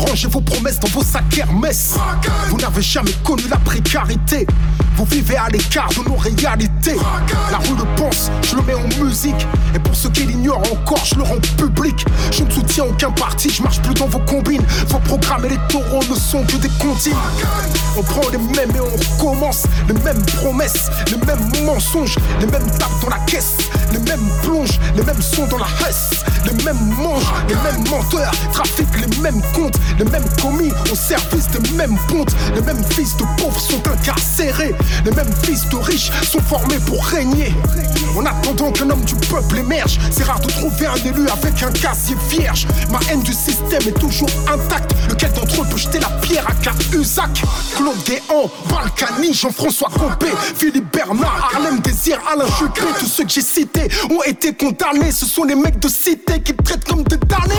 N: Rangez vos promesses dans vos sacs Hermès. Vous n'avez jamais connu la précarité. Vous vivez à l'écart de nos réalités. La rue le pense, je le mets en musique. Et pour ceux qui l'ignorent encore, je le rends public. Je ne soutiens aucun parti, je marche plus dans vos combines. Vos programmes électoraux ne sont que des comptines. On prend les mêmes et on recommence. Les mêmes promesses, les mêmes mensonges, les mêmes tapes dans la caisse, les mêmes plonges, les mêmes sons dans la hesse, les mêmes manges, les mêmes menteurs, trafiquent les mêmes comptes, les mêmes commis au service des mêmes pontes. Les mêmes fils de pauvres sont incarcérés. Les mêmes fils de riches sont formés pour régner. En attendant qu'un homme du peuple émerge, c'est rare de trouver un élu avec un casier vierge. Ma haine du système est toujours intacte. Lequel d'entre eux peut jeter la pierre à Cahuzac Claude Guéant, Balkany, Jean-François Copé, Philippe Bernard, Harlem Désir, Alain Juppé. Tous ceux que j'ai cités ont été condamnés. Ce sont les mecs de cité qui traitent comme des damnés.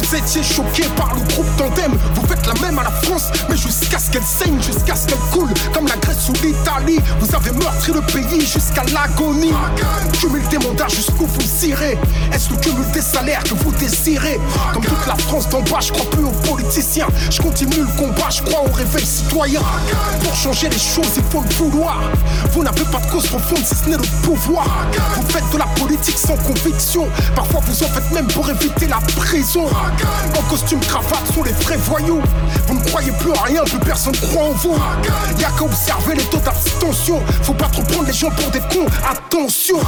N: Vous étiez choqués par le groupe vous faites la même à la France, mais jusqu'à ce qu'elle saigne, jusqu'à ce qu'elle coule, comme la Grèce ou l'Italie. Vous avez meurtri le pays jusqu'à l'agonie. Cumul des mandats jusqu'où vous irez? Est-ce le cumul des salaires que vous désirez? Comme toute la France d'en bas, je crois plus aux politiciens. Je continue le combat, je crois au réveil citoyen. Pour changer les choses, il faut le vouloir. Vous n'avez pas de cause profonde si ce n'est le pouvoir. Vous faites de la politique sans conviction. Parfois vous en faites même pour éviter la prison. En costume cravate sont les vrais voyous. Vous ne croyez plus à rien, plus personne croit en vous. Y'a qu'à observer les taux d'abstention. Faut pas trop prendre les gens pour des cons, attention.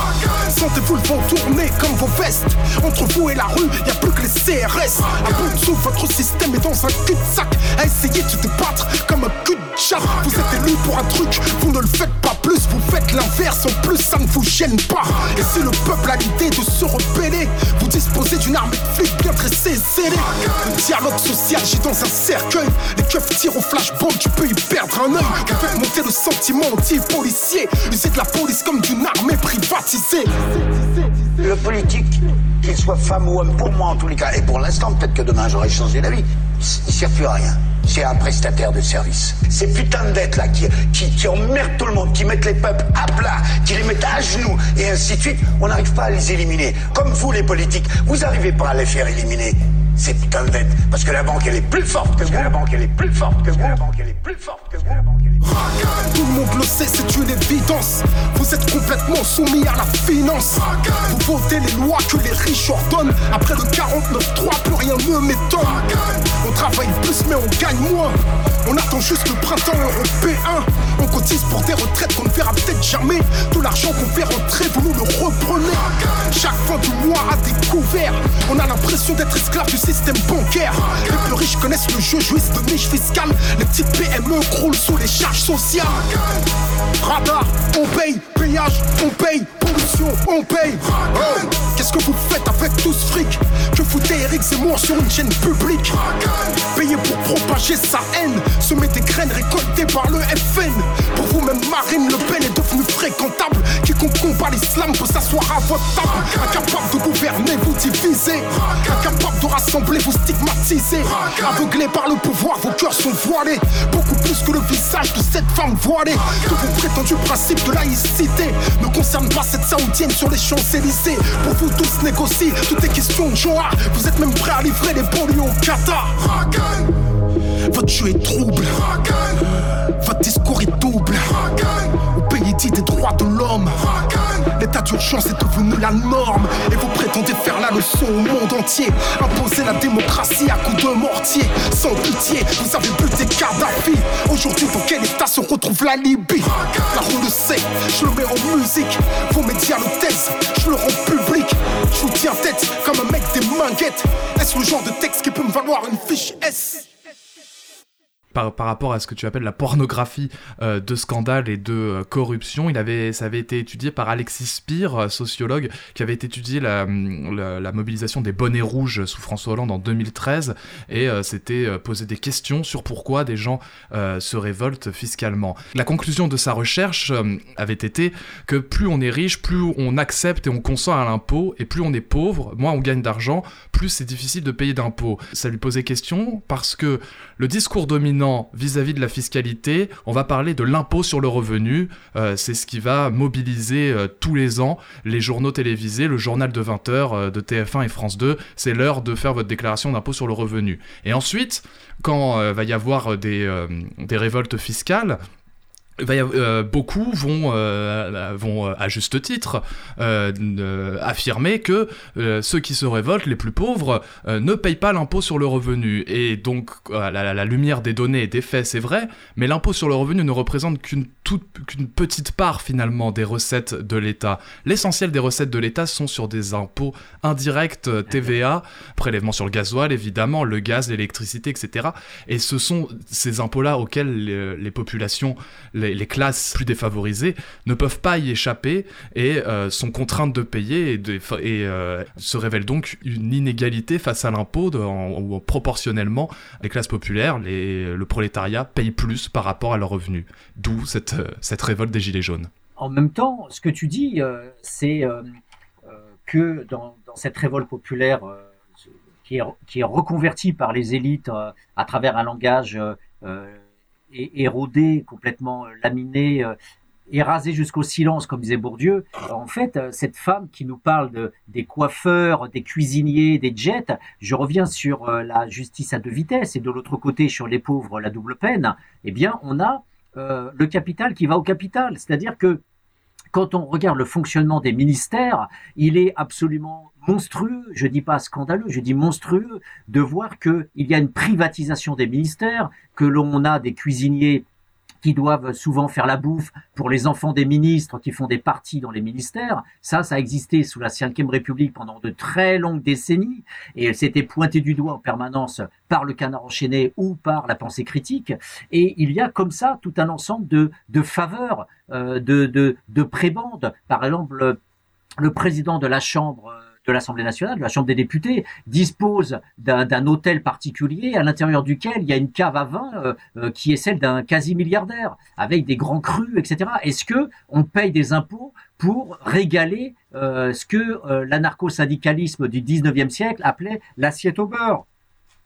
N: Sentez-vous le vent tourner comme vos vestes. Entre vous et la rue, y a plus que les CRS. À bout de souffle, votre système est dans un cul-de-sac. À essayer de se débattre comme un cul de chat. Vous êtes élu pour un truc, vous ne le faites pas plus. Vous faites l'inverse, en plus ça ne vous gêne pas. Et si le peuple a l'idée de se rebeller, vous disposez d'une armée de flics bien dressée et. Le dialogue social j'ai dans un cercueil. Les keufs tirent au flashball, tu peux y perdre un œil. Vous faites monter le sentiment anti-policier. Usez de la police comme d'une armée privatisée.
O: Le politique, qu'il soit femme ou homme, pour moi en tous les cas, et pour l'instant, peut-être que demain j'aurai changé d'avis, il sert plus à rien. C'est un prestataire de service. Ces putains de dettes là qui, qui, qui emmerdent tout le monde, qui mettent les peuples à plat, qui les mettent à genoux, et ainsi de suite, on n'arrive pas à les éliminer. Comme vous les politiques, vous n'arrivez pas à les faire éliminer. Ces putains de dettes. Parce que la banque elle est plus forte que vous. La banque elle est plus forte que vous. La banque elle est plus forte que vous. La banque elle est plus forte que vous.
N: Tout le monde le sait, c'est une évidence. Vous êtes complètement soumis à la finance. Vous votez les lois que les riches ordonnent. Après le 49-3, plus rien ne m'étonne. On travaille plus, mais on gagne moins. On attend juste le printemps européen. On cotise pour des retraites qu'on ne verra peut-être jamais. Tout l'argent qu'on fait rentrer, vous nous le reprenez. Chaque fin du mois à découvert, on a l'impression d'être esclave du système bancaire. Les plus riches connaissent le jeu, jouissent de niche fiscale. Les petites PME croulent sous les charges sociales. Radar, on paye, péage, on paye, on paye. Oh, Qu'est-ce que vous faites avec tout ce fric? Que foutez Eric Zemmour sur une chaîne publique. Payé pour propager sa haine. Semer des graines récoltées par le FN Pour vous-même Marine Le Pen est devenue fréquentable. Quiconque combat l'islam peut s'asseoir à votre table. Incapable de gouverner, vous diviser Incapable de rassembler, vous stigmatiser Aveuglés par le pouvoir, vos cœurs sont voilés. Beaucoup plus que le visage de cette femme voilée. Que vos prétendus principes de laïcité Ne concernent pas cette saoudienne sur les Champs-Élysées. Pour vous tous négocier, tout est question de genre Vous êtes même prêts à livrer les banlieues au Qatar. Votre jeu est trouble. Votre discours est double. Au pays dit des droits de l'homme L'état d'urgence est devenu la norme. Et vous prétendez faire la leçon au monde entier. Imposer la démocratie à coups de mortier. Sans pitié, vous avez buté Kadhafi. Aujourd'hui dans quel état se retrouve la Libye. La roue le sait, je le mets en musique. Vos médias le taisent, je le rends public. Je vous tiens tête comme un mec des minguettes. Est-ce le genre de texte qui peut me valoir une fiche S?
A: Par, rapport à ce que tu appelles la pornographie euh, de scandale et de euh, corruption. Il avait, ça avait été étudié par Alexis Spire, euh, sociologue, qui avait étudié la, la, mobilisation des bonnets rouges sous François Hollande en 2013 et s'était posé des questions sur pourquoi des gens se révoltent fiscalement. La conclusion de sa recherche avait été que plus on est riche, plus on accepte et on consent à l'impôt, et plus on est pauvre, moins on gagne d'argent, plus c'est difficile de payer d'impôts. Ça lui posait question parce que le discours dominant vis-à-vis -vis de la fiscalité, on va parler de l'impôt sur le revenu. Euh, c'est ce qui va mobiliser euh, tous les ans les journaux télévisés, le journal de 20h euh, de TF1 et France 2. C'est l'heure de faire votre déclaration d'impôt sur le revenu. Et ensuite, quand va y avoir des révoltes fiscales, euh, beaucoup vont, euh, vont à juste titre euh, affirmer que ceux qui se révoltent, les plus pauvres, ne payent pas l'impôt sur le revenu. Et donc, à la, lumière des données et des faits, c'est vrai, mais l'impôt sur le revenu ne représente qu'une qu'une petite part finalement des recettes de l'État. L'essentiel des recettes de l'État sont sur des impôts indirects, TVA, prélèvement sur le gasoil évidemment, le gaz, l'électricité, etc. Et ce sont ces impôts-là auxquels les, les populations, les, les, classes plus défavorisées ne peuvent pas y échapper et euh, sont contraintes de payer et, euh, se révèle donc une inégalité face à l'impôt où proportionnellement les classes populaires, le prolétariat paye plus par rapport à leurs revenus. D'où cette cette révolte des Gilets jaunes.
B: En même temps, ce que tu dis, euh, c'est euh, que dans, cette révolte populaire euh, qui, est, reconvertie par les élites à travers un langage érodé, complètement laminé, érasé jusqu'au silence, comme disait Bourdieu. En fait, cette femme qui nous parle de, des coiffeurs, des cuisiniers, des jets, je reviens sur la justice à deux vitesses et de l'autre côté sur les pauvres, la double peine. Eh bien, on a euh, le capital qui va au capital. C'est-à-dire que quand on regarde le fonctionnement des ministères, il est absolument monstrueux, je dis pas scandaleux, je dis monstrueux, de voir qu'il y a une privatisation des ministères, que l'on a des cuisiniers qui doivent souvent faire la bouffe pour les enfants des ministres qui font des partis dans les ministères. Ça, ça a existé sous la Cinquième République pendant de très longues décennies et elle s'était pointée du doigt en permanence par le canard enchaîné ou par la pensée critique. Et il y a comme ça tout un ensemble de, de faveurs, euh, de, de, de prébendes. Par exemple, le président de la Chambre de l'Assemblée nationale, de la Chambre des députés, dispose d'un hôtel particulier à l'intérieur duquel il y a une cave à vin euh, euh, qui est celle d'un quasi-milliardaire, avec des grands crus, etc. Est-ce que on paye des impôts pour régaler euh, ce que l'anarcho-syndicalisme du 19e siècle appelait l'assiette au beurre?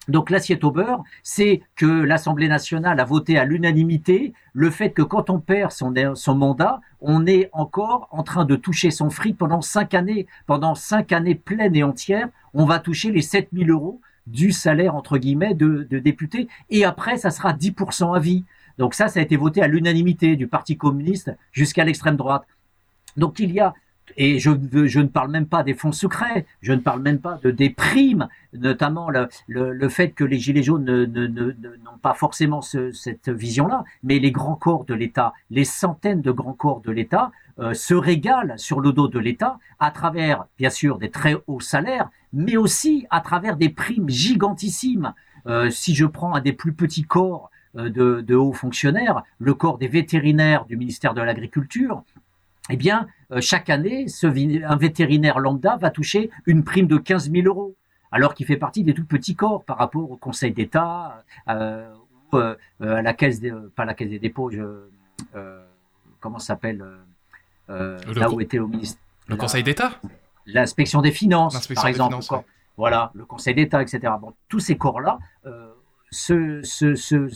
B: Donc l'assiette au beurre, c'est que l'Assemblée nationale a voté à l'unanimité le fait que quand on perd son, son mandat, on est encore en train de toucher son fric pendant cinq années. Pendant cinq années pleines et entières, on va toucher les 7000 euros du salaire, entre guillemets, de, de député. Et après, ça sera 10% à vie. Donc ça, ça a été voté à l'unanimité du Parti communiste jusqu'à l'extrême droite. Donc il y a et je, ne parle même pas des fonds secrets, je ne parle même pas de des primes, notamment le, le, fait que les Gilets jaunes n'ont pas forcément cette vision-là, mais les grands corps de l'État, les centaines de grands corps de l'État euh, se régalent sur le dos de l'État à travers, bien sûr, des très hauts salaires, mais aussi à travers des primes gigantissimes. Euh, si je prends un des plus petits corps euh, de hauts fonctionnaires, le corps des vétérinaires du ministère de l'Agriculture, eh bien, euh, chaque année, ce, un vétérinaire lambda va toucher une prime de 15 000 euros, alors qu'il fait partie des tout petits corps par rapport au Conseil d'État, euh, ou euh, à la caisse, des, pas la caisse des dépôts, je, comment ça s'appelle, là où était au ministère.
A: Le Conseil d'État?
B: L'inspection des finances, par exemple. Voilà, le Conseil d'État, etc. Bon, tous ces corps-là, ce, ce, ce,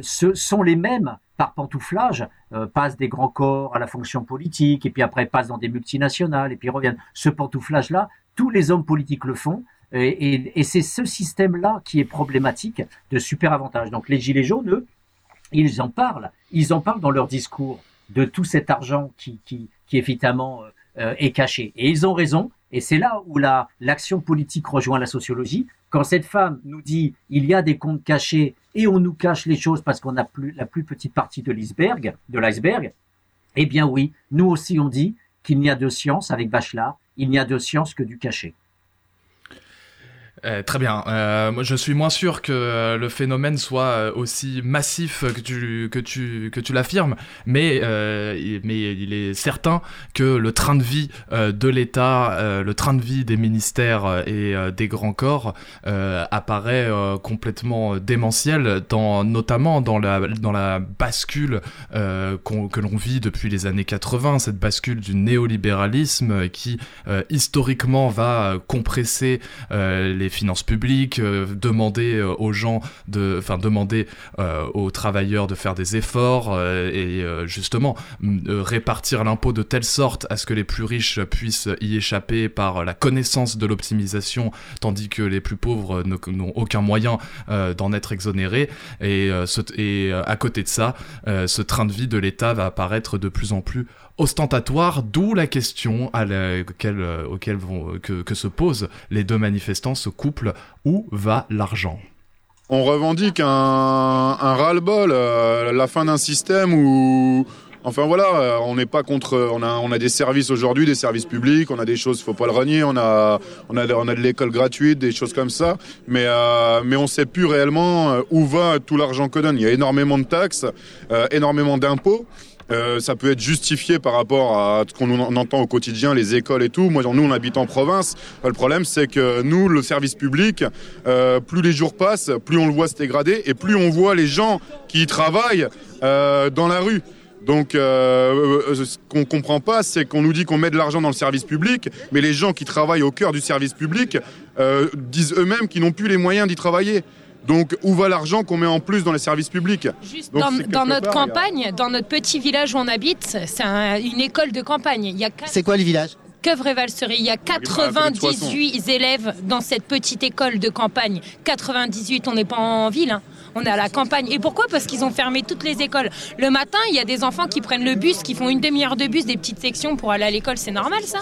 B: ce sont les mêmes par pantouflage, euh, passent des grands corps à la fonction politique, et puis après passent dans des multinationales, et puis reviennent. Ce pantouflage-là, tous les hommes politiques le font, et, c'est ce système-là qui est problématique de super avantage. Donc les Gilets jaunes, eux, ils en parlent, ils en parlent dans leur discours de tout cet argent qui, qui, qui évidemment euh, est caché. Et ils ont raison, et c'est là où la, l'action politique rejoint la sociologie. Quand cette femme nous dit il y a des comptes cachés et on nous cache les choses parce qu'on n'a plus la plus petite partie de l'iceberg, de l'iceberg, eh bien oui, nous aussi on dit qu'il n'y a de science avec Bachelard, il n'y a de science que du cachet.
A: Euh, très bien. Euh, moi, je suis moins sûr que euh, le phénomène soit aussi massif que tu que tu que tu l'affirmes, mais mais il est certain que le train de vie de l'État, le train de vie des ministères et des grands corps apparaît complètement démentiel, dans notamment dans la dans la bascule que l'on vit depuis les années 80, cette bascule du néolibéralisme qui historiquement va compresser les finances publiques, euh, demander euh, aux gens de, enfin demander euh, aux travailleurs de faire des efforts et justement répartir l'impôt de telle sorte à ce que les plus riches puissent y échapper par la connaissance de l'optimisation, tandis que les plus pauvres n'ont aucun moyen d'en être exonérés. Et, et à côté de ça, ce train de vie de l'État va apparaître de plus en plus ostentatoire, d'où la question à laquelle, euh, vont, que, se posent les deux manifestants, ce couple, où va l'argent?
K: On revendique un, un ras-le-bol, euh, la fin d'un système où... Enfin voilà, euh, on n'est pas contre. On a, on a des services aujourd'hui, des services publics, on a des choses, faut pas le renier. On a, on a, on a de l'école gratuite, des choses comme ça. Mais, mais on sait plus réellement où va tout l'argent que donne. Il y a énormément de taxes, énormément d'impôts. Euh, ça peut être justifié par rapport à ce qu'on entend au quotidien, les écoles et tout. Moi, nous, on habite en province. Le problème, c'est que nous, le service public, euh, plus les jours passent, plus on le voit se dégrader et plus on voit les gens qui y travaillent euh, dans la rue. Donc, ce qu'on comprend pas, c'est qu'on nous dit qu'on met de l'argent dans le service public, mais les gens qui travaillent au cœur du service public disent eux-mêmes qu'ils n'ont plus les moyens d'y travailler. Donc où va l'argent qu'on met en plus dans les services publics
P: Juste dans, notre campagne, dans notre petit village où on habite, c'est une école de campagne.
G: C'est quoi le village
P: Valsery. Il y a 98 élèves dans cette petite école de campagne. 98, on n'est pas en ville. Hein. On est à la campagne. Et pourquoi? Parce qu'ils ont fermé toutes les écoles. Le matin, il y a des enfants qui prennent le bus, qui font une demi-heure de bus, des petites sections pour aller à l'école. C'est normal ça?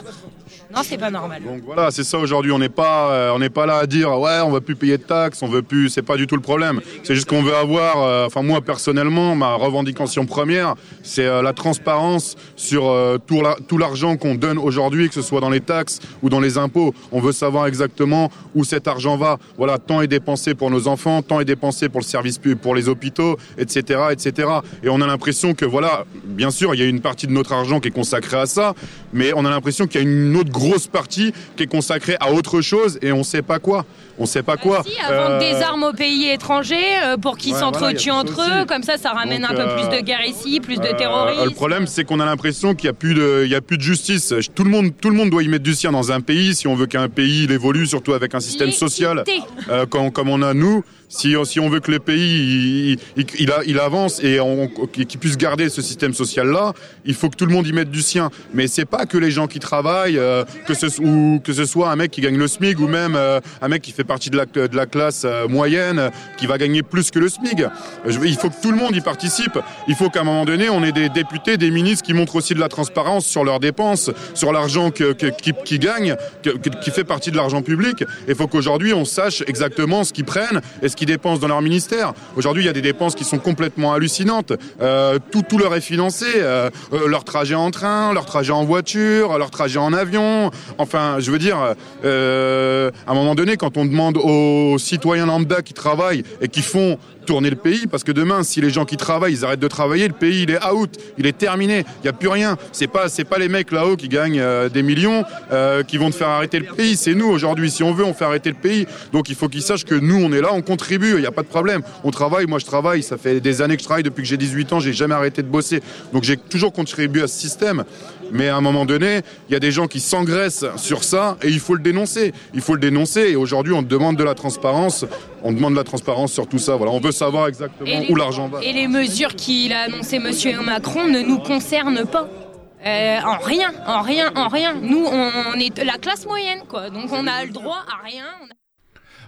P: Non, c'est pas normal.
K: Donc voilà, c'est ça aujourd'hui. On n'est pas, euh, pas là à dire ouais, on va plus payer de taxes, on veut plus. C'est pas du tout le problème. C'est juste qu'on veut avoir. euh, Enfin moi personnellement, ma revendication première, c'est euh, la transparence sur tout tout l'argent qu'on donne aujourd'hui, que ce soit dans les taxes ou dans les impôts. On veut savoir exactement où cet argent va. Voilà, tant est dépensé pour nos enfants, tant est dépensé pour le service public, pour les hôpitaux, etc., etc. Et on a l'impression que voilà, bien sûr, il y a une partie de notre argent qui est consacrée à ça, mais on a l'impression qu'il y a une autre grosse partie qui est consacrée à autre chose et on sait pas quoi. On sait pas quoi.
P: Si, à vendre
K: Euh,
P: des armes aux pays étrangers euh, pour qu'ils
K: Ouais,
P: s'entretuent entre eux, comme ça, ça ramène
K: Donc,
P: un peu
K: euh,
P: plus de guerre ici, plus de
K: Euh,
P: terrorisme.
K: le problème, c'est qu'on a l'impression qu'il n'y a, plus de- il y a plus de justice. Tout le, monde, tout le monde doit y mettre du sien dans un pays si on veut qu'un pays il évolue, surtout avec un système social euh, comme, comme on a nous. Si, on veut que le pays il, avance et on- qu'il puisse garder ce système social-là, il faut que tout le monde y mette du sien. Mais c'est pas que les gens qui travaillent, euh, que, ce, soit un mec qui gagne le SMIC ou même euh, un mec qui fait partie de la, classe euh, moyenne qui va gagner plus que le SMIC. Il faut que tout le monde y participe. Il faut qu'à un moment donné, on ait des députés, des ministres qui montrent aussi de la transparence sur leurs dépenses, sur l'argent que, qui, qui gagnent, qui fait partie de l'argent public. Il faut qu'aujourd'hui, on sache exactement ce qu'ils prennent et ce qu'ils dépensent dans leur ministère. Aujourd'hui, il y a des dépenses qui sont complètement hallucinantes. Euh, tout, tout leur est financé. Euh, euh, leur trajet en train, leur trajet en voiture, leur trajet en avion. Enfin, je veux dire, euh, à un moment donné, quand on demande aux citoyens lambda qui travaillent et qui font tourner le pays, parce que demain, si les gens qui travaillent, ils arrêtent de travailler, le pays, il est out, il est terminé, il n'y a plus rien. C'est pas, c'est pas les mecs là-haut qui gagnent euh, des millions euh, qui vont te faire arrêter le pays, c'est nous aujourd'hui. Si on veut, on fait arrêter le pays. Donc il faut qu'ils sachent que nous, on est là, on contribue, il n'y a pas de problème. On travaille, moi je travaille, ça fait des années que je travaille, depuis que j'ai 18 ans, j'ai jamais arrêté de bosser. Donc j'ai toujours contribué à ce système. Mais à un moment donné, il y a des gens qui s'engraissent sur ça et il faut le dénoncer. Il faut le dénoncer et aujourd'hui, on demande de la transparence. On demande de la transparence sur tout ça. Voilà, on veut savoir exactement
P: les-
K: où l'argent va.
P: Et les mesures qu'il a annoncées Monsieur Macron ne nous concernent pas. Euh, en rien, en rien, en rien. Nous, on, on est la classe moyenne, quoi. Donc on a le droit à rien.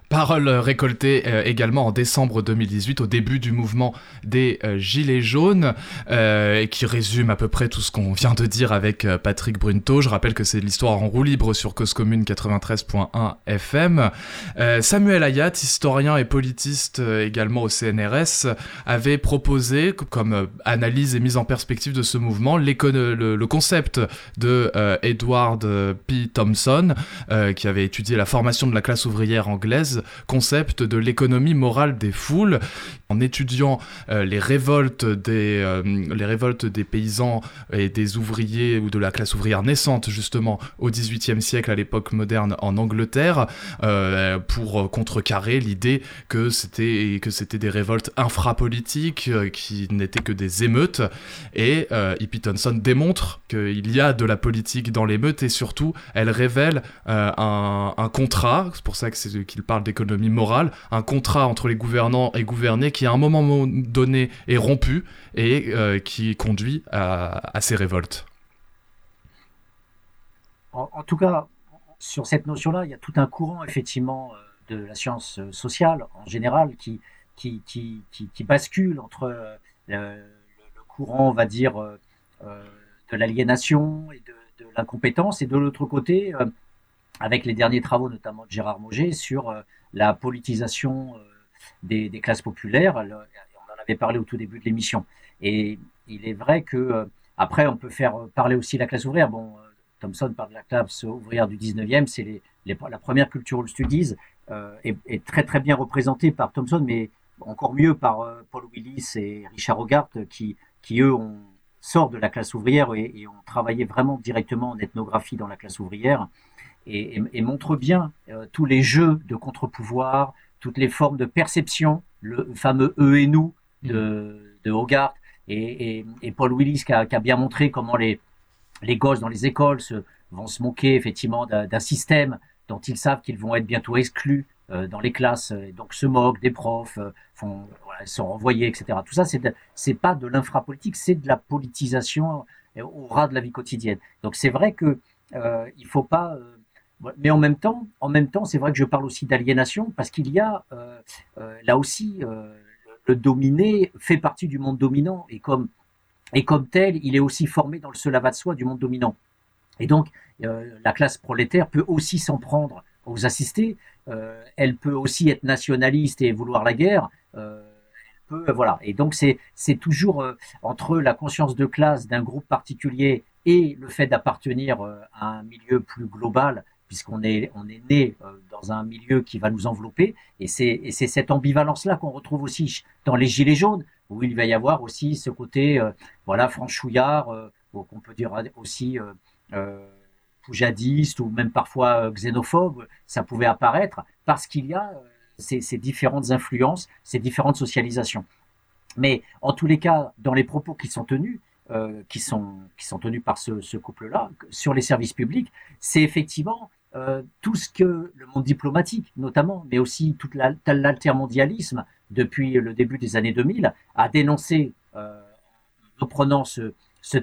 A: Paroles récoltées euh, également en décembre 2018 au début du mouvement des euh, Gilets jaunes euh, et qui résume à peu près tout ce qu'on vient de dire avec Patrick Brunto. Je rappelle que c'est l'histoire en roue libre sur Cause Commune 93.1 FM. Samuel Ayat, historien et politiste également au CNRS, avait proposé comme analyse et mise en perspective de ce mouvement le, le concept de Edward P. Thompson qui avait étudié la formation de la classe ouvrière anglaise concept de l'économie morale des foules. En étudiant euh, les révoltes des euh, les révoltes des paysans et des ouvriers ou de la classe ouvrière naissante justement au XVIIIe siècle à l'époque moderne en Angleterre euh, pour contrecarrer l'idée que c'était que c'était des révoltes infrapolitiques qui n'étaient que des émeutes et Hippie Thompson démontre qu'il y a de la politique dans l'émeute et surtout elle révèle un, un contrat, c'est pour ça que c'est qu'il parle d'économie morale, un contrat entre les gouvernants et gouvernés qui à un moment mo- donné est rompu et euh, qui conduit à, ces révoltes.
B: En, tout cas, sur cette notion-là, il y a tout un courant, effectivement, euh, de la science euh, sociale en général qui, qui, qui, qui, bascule entre le, courant, on va dire, de l'aliénation et de, l'incompétence, et de l'autre côté, avec les derniers travaux, notamment de Gérard Moget, sur la politisation euh, des, classes populaires. Le- On en avait parlé au tout début de l'émission. Et il est vrai que, euh, après, on peut faire euh, parler aussi la classe ouvrière. Bon, euh, Thomson parle de la classe ouvrière du 19e, c'est la première cultural studies, euh, est, très très bien représentée par Thomson, mais encore mieux par euh, Paul Willis et Richard Hogarth, qui, eux ont, sortent de la classe ouvrière et ont travaillé vraiment directement en ethnographie dans la classe ouvrière, et, montrent bien euh, tous les jeux de contre-pouvoir, toutes les formes de perception, le fameux eux et nous de, de Hogarth, et, et, et Paul Willis qui a, qui a bien montré comment les, les gosses dans les écoles se, vont se moquer effectivement d'un système dont ils savent qu'ils vont être bientôt exclus euh, dans les classes, euh, et donc se moquent des profs, euh, font, voilà, sont renvoyés, etc. Tout ça, c'est pas de l'infrapolitique, c'est de la politisation au ras de la vie quotidienne. Donc c'est vrai que il faut pas. Mais en même temps, en même temps, c'est vrai que je parle aussi d'aliénation parce qu'il y a euh, euh, là aussi euh, le dominé fait partie du monde dominant et comme et comme tel, il est aussi formé dans le va de soi du monde dominant. Et donc, la classe prolétaire peut aussi s'en prendre aux assistés. elle peut aussi être nationaliste et vouloir la guerre. voilà. Et donc, c'est toujours entre la conscience de classe d'un groupe particulier et le fait d'appartenir à un milieu plus global puisqu'on est, on est né euh, dans un milieu qui va nous envelopper. Et c'est, et c'est cette ambivalence-là qu'on retrouve aussi dans les Gilets jaunes, où il va y avoir aussi ce côté, euh, voilà, franchouillard, euh, qu'on peut dire aussi euh, euh, poujadiste ou même parfois xénophobe, ça pouvait apparaître parce qu'il y a ces, ces différentes influences, ces différentes socialisations. Mais en tous les cas, dans les propos qui sont tenus, euh, qui, sont, qui sont tenus par ce, ce couple-là sur les services publics, c'est effectivement euh, tout ce que le monde diplomatique, notamment, mais aussi tout l'altermondialisme depuis le début des années 2000, a dénoncé, euh, en reprenant ce,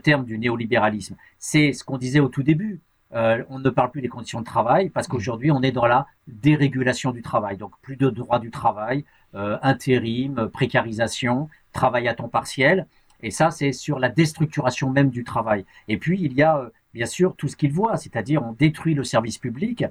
B: terme du néolibéralisme. C'est ce qu'on disait au tout début. Euh, on ne parle plus des conditions de travail parce qu'aujourd'hui on est dans la dérégulation du travail, donc plus de droit du travail, intérim, précarisation, travail à temps partiel. Et ça, c'est sur la déstructuration même du travail. Et puis, il y a bien sûr tout ce qu'il voit, c'est-à-dire on détruit le service public,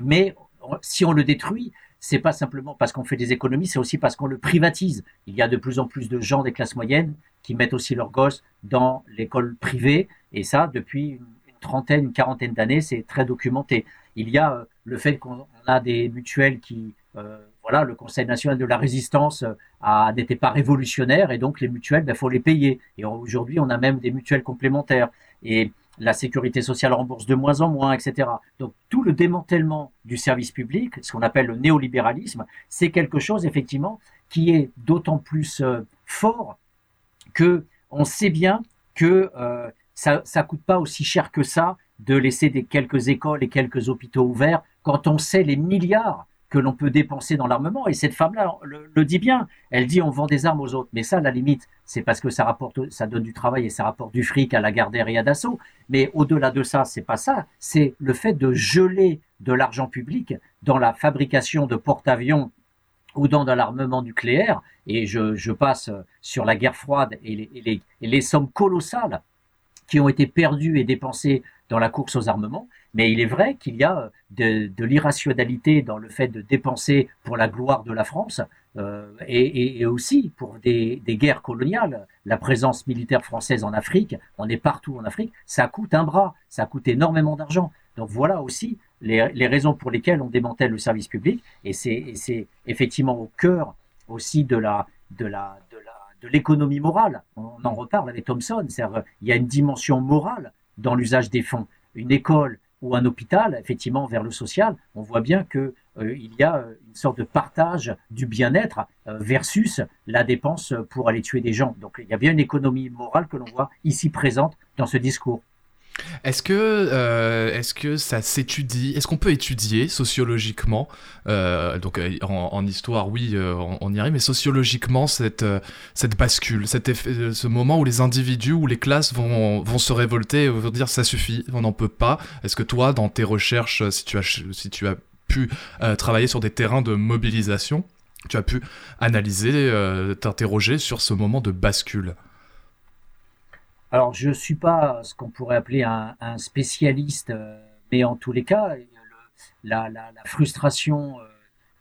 B: mais si on le détruit, c'est pas simplement parce qu'on fait des économies, c'est aussi parce qu'on le privatise. Il y a de plus en plus de gens des classes moyennes qui mettent aussi leurs gosses dans l'école privée, et ça depuis une trentaine, une quarantaine d'années, c'est très documenté. Il y a euh, le fait qu'on a des mutuelles qui, euh, voilà, le Conseil national de la résistance euh, n'était pas révolutionnaire, et donc les mutuelles, il ben, faut les payer. Et aujourd'hui, on a même des mutuelles complémentaires. Et la sécurité sociale rembourse de moins en moins, etc. Donc tout le démantèlement du service public, ce qu'on appelle le néolibéralisme, c'est quelque chose effectivement qui est d'autant plus euh, fort que on sait bien que euh, ça ça coûte pas aussi cher que ça de laisser des quelques écoles et quelques hôpitaux ouverts quand on sait les milliards que l'on peut dépenser dans l'armement. Et cette femme-là le, dit bien. Elle dit on vend des armes aux autres. Mais ça, à la limite, c'est parce que ça rapporte, ça donne du travail et ça rapporte du fric à la Gardère et à Dassault. Mais au-delà de ça, c'est pas ça. C'est le fait de geler de l'argent public dans la fabrication de porte-avions ou dans de l'armement nucléaire. Et je, passe sur la guerre froide et les sommes colossales qui ont été perdues et dépensées dans la course aux armements. Mais il est vrai qu'il y a de, l'irrationalité dans le fait de dépenser pour la gloire de la France euh, et, et, aussi pour des, des, guerres coloniales. La présence militaire française en Afrique, on est partout en Afrique, ça coûte un bras, ça coûte énormément d'argent. Donc voilà aussi les, les, raisons pour lesquelles on démantèle le service public et c'est effectivement au cœur aussi de la de la de la de l'économie morale. On en reparle avec Thomson. Il y a une dimension morale dans l'usage des fonds. Une école ou un hôpital, effectivement, vers le social, on voit bien que euh, il y a euh, une sorte de partage du bien-être euh, versus la dépense pour aller tuer des gens. Donc il y a bien une économie morale que l'on voit ici présente dans ce discours.
A: Est-ce que, euh, est-ce que ça s'étudie? Est-ce qu'on peut étudier sociologiquement? Euh, Donc euh, en, histoire, oui, on, y arrive, mais sociologiquement cette cette bascule, cet effet, ce moment où les individus ou les classes vont vont se révolter, vont dire ça suffit, on n'en peut pas. Est-ce que toi, dans tes recherches, si tu as si tu as pu travailler sur des terrains de mobilisation, tu as pu analyser, t'interroger sur ce moment de bascule?
B: Alors, je suis pas ce qu'on pourrait appeler un, spécialiste, euh, mais en tous les cas, la, frustration, euh,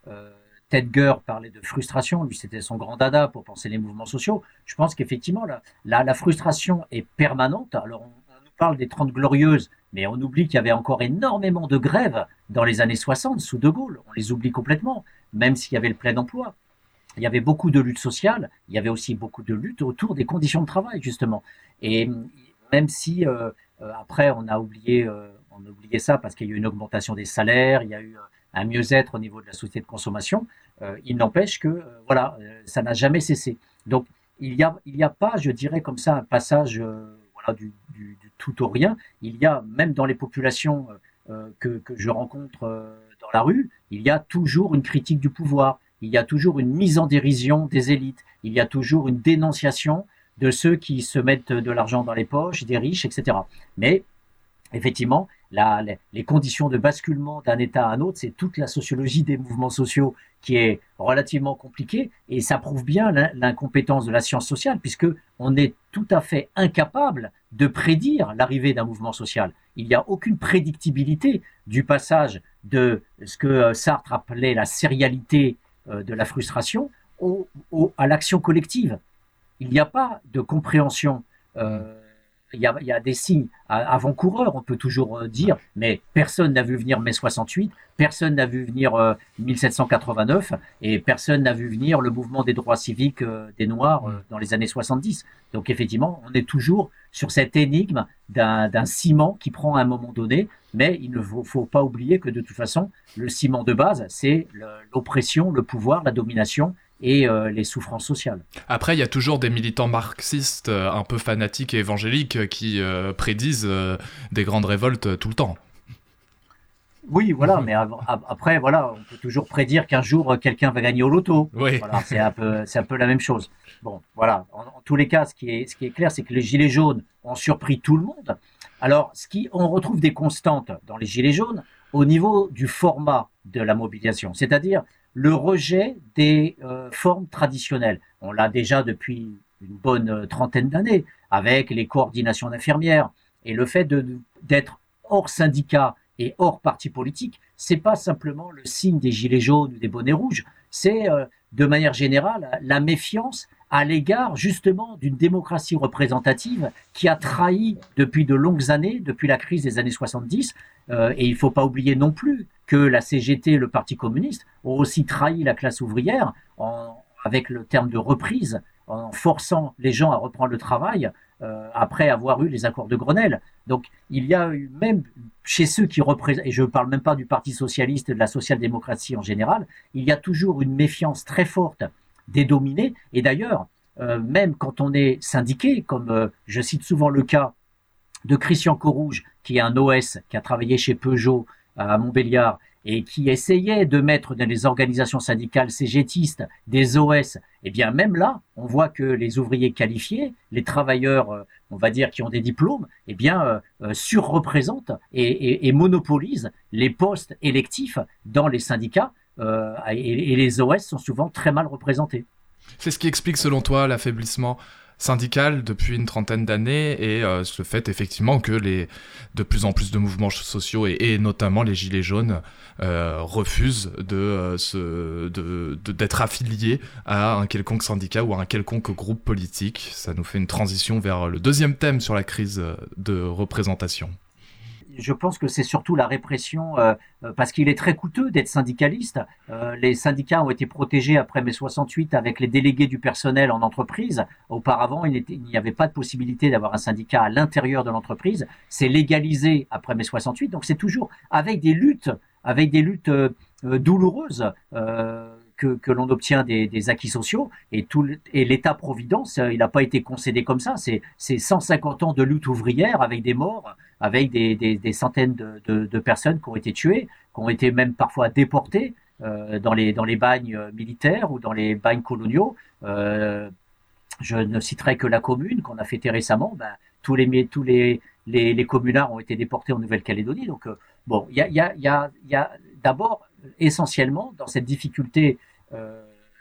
B: euh Tedger parlait de frustration, lui c'était son grand dada pour penser les mouvements sociaux. Je pense qu'effectivement, la, frustration est permanente. Alors, on, nous parle des Trente Glorieuses, mais on oublie qu'il y avait encore énormément de grèves dans les années 60 sous De Gaulle. On les oublie complètement, même s'il y avait le plein emploi il y avait beaucoup de luttes sociales, il y avait aussi beaucoup de luttes autour des conditions de travail, justement. Et même si euh, euh, après on a oublié, euh, on a oublié ça parce qu'il y a eu une augmentation des salaires, il y a eu un mieux-être au niveau de la société de consommation, il n'empêche que voilà, ça n'a jamais cessé. Donc il y a, il y a pas, je dirais comme ça, un passage voilà, du, du, du, tout au rien. Il y a même dans les populations que, que je rencontre dans la rue, il y a toujours une critique du pouvoir il y a toujours une mise en dérision des élites, il y a toujours une dénonciation de ceux qui se mettent de l'argent dans les poches, des riches, etc. Mais effectivement, les conditions de basculement d'un État à un autre, c'est toute la sociologie des mouvements sociaux qui est relativement compliquée et ça prouve bien l'incompétence de la science sociale puisque on est tout à fait incapable de prédire l'arrivée d'un mouvement social. Il n'y a aucune prédictibilité du passage de ce que euh, Sartre appelait la sérialité de la frustration à l'action collective. Il n'y a pas de compréhension. Euh, il y, a, des signes avant-coureurs, on peut toujours euh, dire, mais personne n'a vu venir mai 68, personne n'a vu venir 1789 euh, et personne n'a vu venir le mouvement des droits civiques euh, des Noirs dans les années 70. Donc effectivement, on est toujours sur cette énigme d'un ciment qui prend à un moment donné, mais il ne faut, faut, pas oublier que de toute façon, le ciment de base, c'est l'oppression, le pouvoir, la domination et euh, les souffrances sociales.
A: Après, il y a toujours des militants marxistes euh, un peu fanatiques et évangéliques euh, qui prédisent des grandes révoltes tout le temps.
B: Oui, voilà, mais après, voilà, on peut toujours prédire qu'un jour quelqu'un va gagner au loto.
A: Oui.
B: Voilà, c'est un peu, c'est un peu la même chose. Bon, voilà. En, tous les cas, ce qui est, ce qui est clair, c'est que les gilets jaunes ont surpris tout le monde. Alors, ce qui, on retrouve des constantes dans les gilets jaunes au niveau du format de la mobilisation, c'est-à-dire le rejet des euh, formes traditionnelles. On l'a déjà depuis une bonne euh, trentaine d'années avec les coordinations d'infirmières et le fait d'être hors syndicat et hors parti politique, c'est pas simplement le signe des gilets jaunes ou des bonnets rouges, c'est euh, de manière générale la méfiance à l'égard justement d'une démocratie représentative qui a trahi depuis de longues années, depuis la crise des années 70. Euh, et il ne faut pas oublier non plus que la CGT et le Parti communiste ont aussi trahi la classe ouvrière en, avec le terme de reprise, en forçant les gens à reprendre le travail euh, après avoir eu les accords de Grenelle. Donc il y a eu même chez ceux qui représentent, et je ne parle même pas du Parti socialiste et de la social-démocratie en général, il y a toujours une méfiance très forte des dominés. Et d'ailleurs, euh, même quand on est syndiqué, comme euh, je cite souvent le cas de Christian Corouge, qui est un OS, qui a travaillé chez Peugeot à Montbéliard, et qui essayait de mettre dans les organisations syndicales cégétistes des OS, eh bien même là, on voit que les ouvriers qualifiés, les travailleurs, euh, on va dire, qui ont des diplômes, eh bien surreprésentent et, et, monopolisent les postes électifs dans les syndicats euh, et, les OS sont souvent très mal représentés.
A: C'est ce qui explique selon toi l'affaiblissement syndical depuis une trentaine d'années et euh, ce fait effectivement que les de plus en plus de mouvements sociaux et, notamment les gilets jaunes euh, refusent de d'être affiliés à un quelconque syndicat ou à un quelconque groupe politique. Ça nous fait une transition vers le deuxième thème sur la crise de représentation
B: je pense que c'est surtout la répression, euh, euh, parce qu'il est très coûteux d'être syndicaliste. Euh, les syndicats ont été protégés après mai 68 avec les délégués du personnel en entreprise. Auparavant, il n'y avait pas de possibilité d'avoir un syndicat à l'intérieur de l'entreprise. C'est légalisé après mai 68, donc c'est toujours avec des luttes, avec des luttes douloureuses. que, que l'on obtient des, des, acquis sociaux et tout et l'État-providence, il n'a pas été concédé comme ça. C'est 150 ans de lutte ouvrière avec des morts, avec des, des, centaines de, personnes qui ont été tuées, qui ont été même parfois déportées euh, dans, les, dans les bagnes euh, militaires ou dans les bagnes coloniaux. Euh, je ne citerai que la commune qu'on a fêtée récemment. Ben, tous les, tous les, les, les communards ont été déportés en Nouvelle-Calédonie. Donc, bon, il y a, y a, y y a d'abord, essentiellement, dans cette difficulté,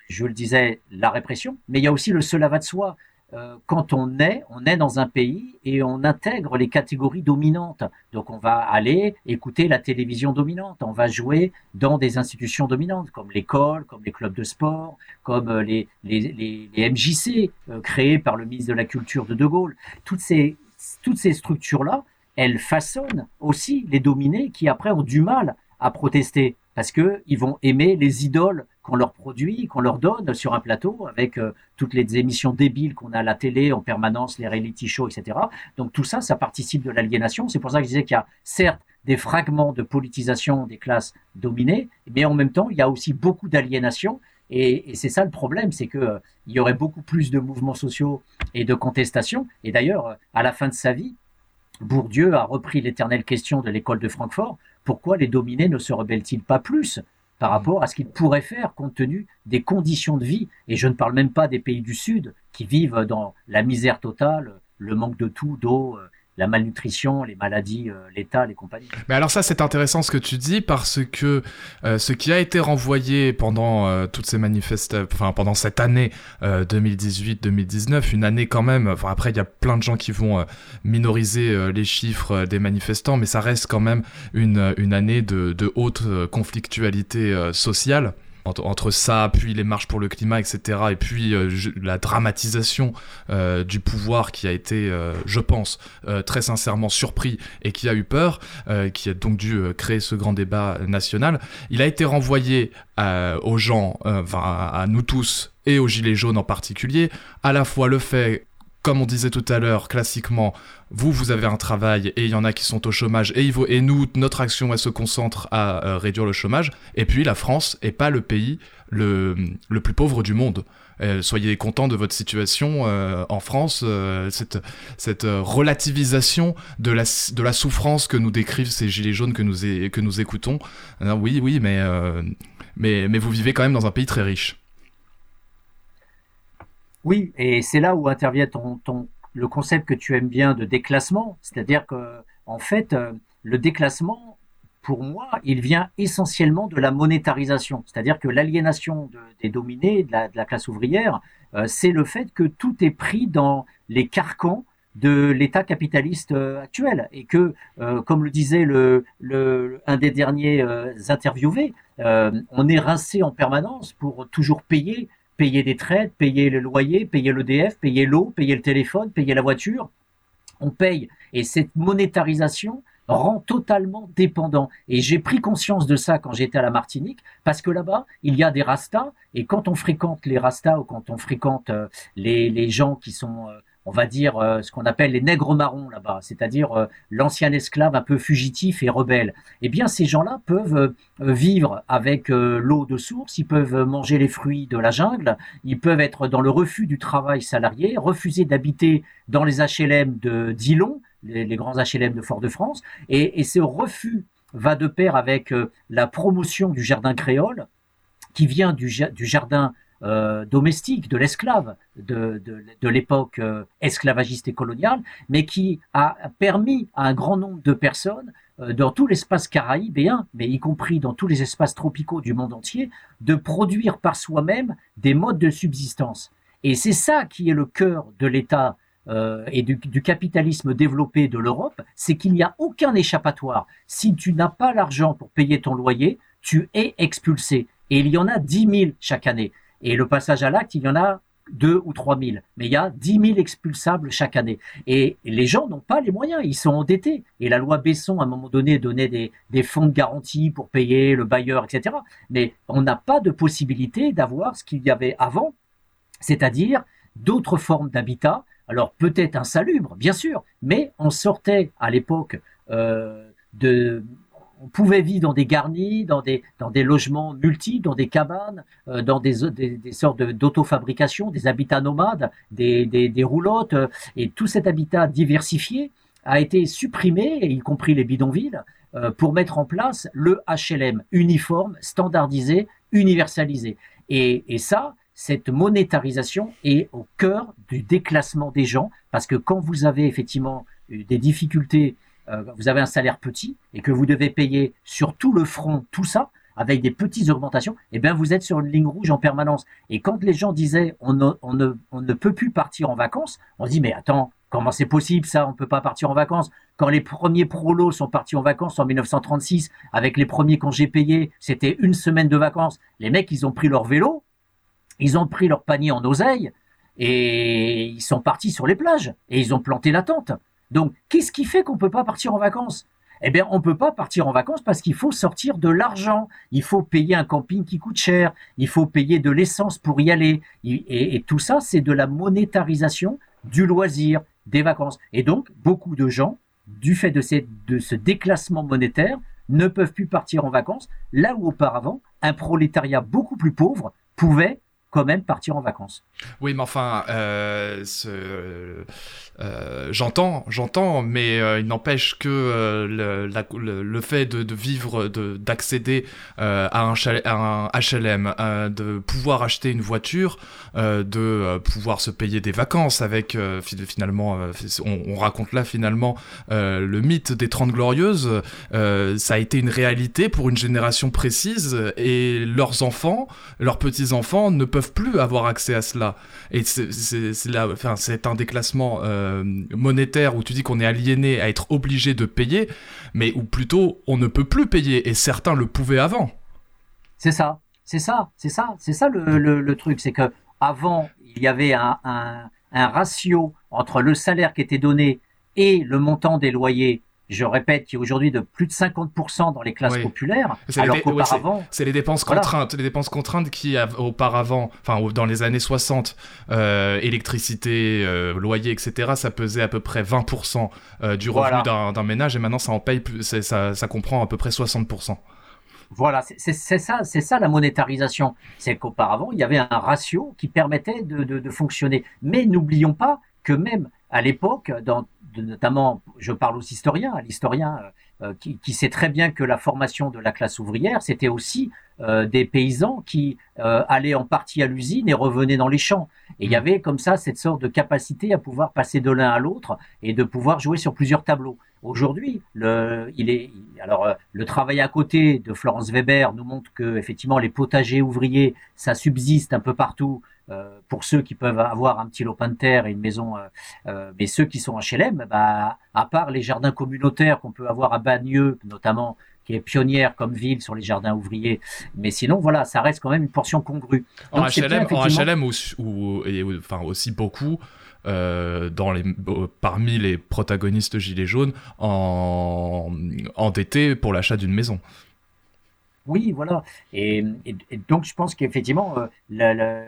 B: je le disais, la répression, mais il y a aussi le cela va de soi. Euh, quand on est, on est dans un pays et on intègre les catégories dominantes. Donc on va aller écouter la télévision dominante, on va jouer dans des institutions dominantes comme l'école, comme les clubs de sport, comme euh, les, MJC euh, créés par le ministre de la Culture de De Gaulle. Toutes ces, toutes ces structures-là, elles façonnent aussi les dominés qui après ont du mal à protester parce que ils vont aimer les idoles qu'on leur produit, qu'on leur donne sur un plateau avec euh, toutes les émissions débiles qu'on a à la télé en permanence, les reality shows, etc. Donc tout ça, ça participe de l'aliénation. C'est pour ça que je disais qu'il y a certes des fragments de politisation des classes dominées, mais en même temps, il y a aussi beaucoup d'aliénation. Et, c'est ça le problème, c'est que euh, y aurait beaucoup plus de mouvements sociaux et de contestations. Et d'ailleurs, euh, à la fin de sa vie, Bourdieu a repris l'éternelle question de l'école de Francfort. Pourquoi les dominés ne se rebellent-ils pas plus? Par rapport à ce qu'ils pourraient faire compte tenu des conditions de vie. Et je ne parle même pas des pays du Sud qui vivent dans la misère totale, le manque de tout, d'eau la malnutrition, les maladies létales et compagnie.
A: Mais alors ça, c'est intéressant ce que tu dis parce que ce qui a été renvoyé pendant toutes ces manifestations, enfin pendant cette année 2018-2019, une année quand même. Enfin après, il y a plein de gens qui vont minoriser les chiffres des manifestants, mais ça reste quand même une, une année de, de haute conflictualité sociale entre, ça, puis les marches pour le climat, etc., et puis euh, la dramatisation euh, du pouvoir qui a été, euh, je pense, très sincèrement surpris et qui a eu peur, qui a donc dû créer ce grand débat national, il a été renvoyé aux gens, à nous tous et aux Gilets jaunes en particulier, à la fois le fait comme on disait tout à l'heure, classiquement, vous, vous avez un travail et il y en a qui sont au chômage et, et nous, notre action, elle se concentre à euh, réduire le chômage. Et puis, la France est pas le pays le, plus pauvre du monde. Euh, soyez contents de votre situation euh, en France, cette, relativisation de la, souffrance que nous décrivent ces gilets jaunes que nous, écoutons. oui, oui, mais vous vivez quand même dans un pays très riche.
B: Oui, et c'est là où intervient le concept que tu aimes bien de déclassement, c'est-à-dire que en fait, euh, le déclassement, pour moi, il vient essentiellement de la monétarisation, c'est-à-dire que l'aliénation des dominés, de la, classe ouvrière, euh, c'est le fait que tout est pris dans les carcans de l'État capitaliste euh, actuel. Et que, comme le disait le, un des derniers interviewés, on est rincé en permanence pour toujours payer payer des traites, payer le loyer, payer l'EDF, payer l'eau, payer le téléphone, payer la voiture. On paye. Et cette monétarisation rend totalement dépendant. Et j'ai pris conscience de ça quand j'étais à la Martinique, parce que là-bas, il y a des rastas, et quand on fréquente les rastas ou quand on fréquente euh, les, gens qui sont euh, on va dire, euh, ce qu'on appelle les nègres marrons là-bas, c'est-à-dire euh, l'ancien esclave un peu fugitif et rebelle. Eh bien, ces gens-là peuvent euh, vivre avec l'eau de source, ils peuvent manger les fruits de la jungle, ils peuvent être dans le refus du travail salarié, refuser d'habiter dans les HLM de Dillon, les, grands HLM de Fort-de-France, et, ce refus va de pair avec la promotion du jardin créole, qui vient du, du jardin euh, domestique de l'esclave de, de, l'époque euh, esclavagiste et coloniale, mais qui a permis à un grand nombre de personnes euh, dans tout l'espace caribéen, mais y compris dans tous les espaces tropicaux du monde entier, de produire par soi-même des modes de subsistance. Et c'est ça qui est le cœur de l'État et du, du, capitalisme développé de l'Europe, c'est qu'il n'y a aucun échappatoire. Si tu n'as pas l'argent pour payer ton loyer, tu es expulsé. Et il y en a 10 000 chaque année. Et le passage à l'acte, il y en a deux ou trois mille. Mais il y a dix mille expulsables chaque année. Et les gens n'ont pas les moyens, ils sont endettés. Et la loi Besson, à un moment donné, donnait des, fonds de garantie pour payer le bailleur, etc. Mais on n'a pas de possibilité d'avoir ce qu'il y avait avant, c'est-à-dire d'autres formes d'habitat. Alors peut-être insalubre, bien sûr, mais on sortait à l'époque euh, de on pouvait vivre dans des garnis, dans des, logements multiples, dans des cabanes, euh, dans des, sortes d'autofabrication, des habitats nomades, des, des, des roulottes, euh, et tout cet habitat diversifié a été supprimé, y compris les bidonvilles, euh, pour mettre en place le HLM uniforme, standardisé, universalisé. Et, et ça, cette monétarisation est au cœur du déclassement des gens, parce que quand vous avez effectivement des difficultés euh, vous avez un salaire petit et que vous devez payer sur tout le front tout ça, avec des petites augmentations, eh bien vous êtes sur une ligne rouge en permanence. Et quand les gens disaient on ne, on ne, ne peut plus partir en vacances, on dit mais attends, comment c'est possible ça On peut pas partir en vacances? Quand les premiers prolos sont partis en vacances en 1936, avec les premiers congés payés, c'était une semaine de vacances. Les mecs, ils ont pris leur vélo, ils ont pris leur panier en oseille et ils sont partis sur les plages et ils ont planté la tente. Donc, qu'est-ce qui fait qu'on ne peut pas partir en vacances? Eh bien, on ne peut pas partir en vacances parce qu'il faut sortir de l'argent. Il faut payer un camping qui coûte cher. Il faut payer de l'essence pour y aller. Et, tout ça, c'est de la monétarisation du loisir, des vacances. Et donc, beaucoup de gens, du fait de, de ce déclassement monétaire, ne peuvent plus partir en vacances, là où auparavant, un prolétariat beaucoup plus pauvre pouvait même partir en vacances.
A: Oui, mais enfin, ce euh, j'entends, j'entends, mais euh, il n'empêche que euh, le, fait de, de vivre, d'accéder à, un à un HLM, de pouvoir acheter une voiture, de pouvoir se payer des vacances avec, finalement, on, on, raconte là finalement le mythe des Trente Glorieuses, ça a été une réalité pour une génération précise et leurs enfants, leurs petits-enfants ne peuvent plus avoir accès à cela. Et c'est un déclassement euh, monétaire où tu dis qu'on est aliéné à être obligé de payer, mais où plutôt on ne peut plus payer et certains le pouvaient avant.
B: C'est ça, c'est ça, c'est ça, c'est ça le, truc, c'est que avant il y avait un, un ratio entre le salaire qui était donné et le montant des loyers je répète, qui est aujourd'hui de plus de 50% dans les classes populaires, alors qu'auparavant...
A: c'est les dépenses contraintes, les dépenses contraintes qui, auparavant, enfin dans les années 60, euh, électricité, euh, loyer, etc., ça pesait à peu près 20% euh, du revenu d'un ménage, et maintenant ça en paye, ça, ça comprend à peu près 60%.
B: Voilà, c'est ça, c'est ça la monétarisation. C'est qu'auparavant, il y avait un ratio qui permettait de, de, de fonctionner. Mais n'oublions pas que même à l'époque, dans notamment, je parle aux historiens, l'historien euh, qui, sait très bien que la formation de la classe ouvrière, c'était aussi euh, des paysans qui euh, allaient en partie à l'usine et revenaient dans les champs. Et il y mmh. avait comme ça cette sorte de capacité à pouvoir passer de l'un à l'autre et de pouvoir jouer sur plusieurs tableaux. Aujourd'hui, le, il est, alors le travail à côté de Florence Weber nous montre que effectivement les potagers ouvriers, ça subsiste un peu partout euh, pour ceux qui peuvent avoir un petit lopin de terre et une maison, euh, euh, mais ceux qui sont HLM, bah, à part les jardins communautaires qu'on peut avoir à Bagneux, notamment, qui est pionnière comme ville sur les jardins ouvriers, mais sinon, voilà, ça reste quand même une portion congrue.
A: En HLM, en HLM ou, et, enfin, aussi beaucoup, dans les, parmi les protagonistes Gilets jaunes en, endettés pour l'achat d'une maison.
B: Oui, voilà. Et, donc, je pense qu'effectivement, la,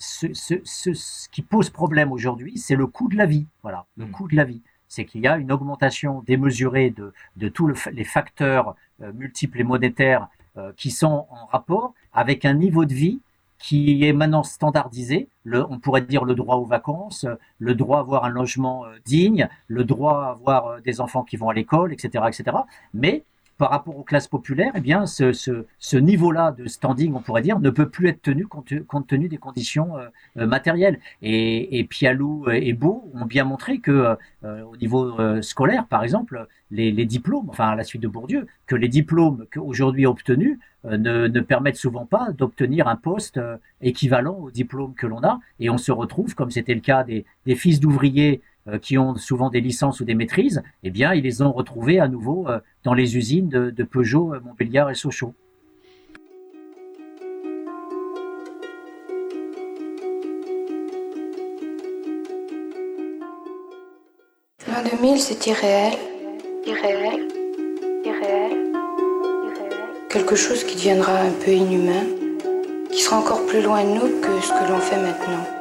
B: ce, ce, ce, qui pose problème aujourd'hui, c'est le coût de la vie. Voilà, le hmm. coût de la vie. C'est qu'il y a une augmentation démesurée de, de tous les facteurs euh, multiples et monétaires euh, qui sont en rapport avec un niveau de vie qui est maintenant standardisé. Le, on pourrait dire le droit aux vacances, le droit à avoir un logement euh, digne, le droit à avoir des enfants qui vont à l'école, etc., etc. Mais par rapport aux classes populaires, eh bien, ce, niveau-là de standing, on pourrait dire, ne peut plus être tenu compte, tenu des conditions euh, euh, matérielles. Et, et Pialou et Beau ont bien montré que, euh, au niveau scolaire, par exemple, les, diplômes, enfin à la suite de Bourdieu, que les diplômes qu'aujourd'hui obtenus ne, permettent souvent pas d'obtenir un poste équivalent au diplôme que l'on a. Et on se retrouve, comme c'était le cas des, fils d'ouvriers qui ont souvent des licences ou des maîtrises, eh bien, ils les ont retrouvés à nouveau euh, dans les usines de, de Peugeot, euh, Montbéliard et Sochaux.
Q: L'an 2000, c'est irréel, irréel, irréel, irréel. Quelque chose qui deviendra un peu inhumain, qui sera encore plus loin de nous que ce que l'on fait maintenant.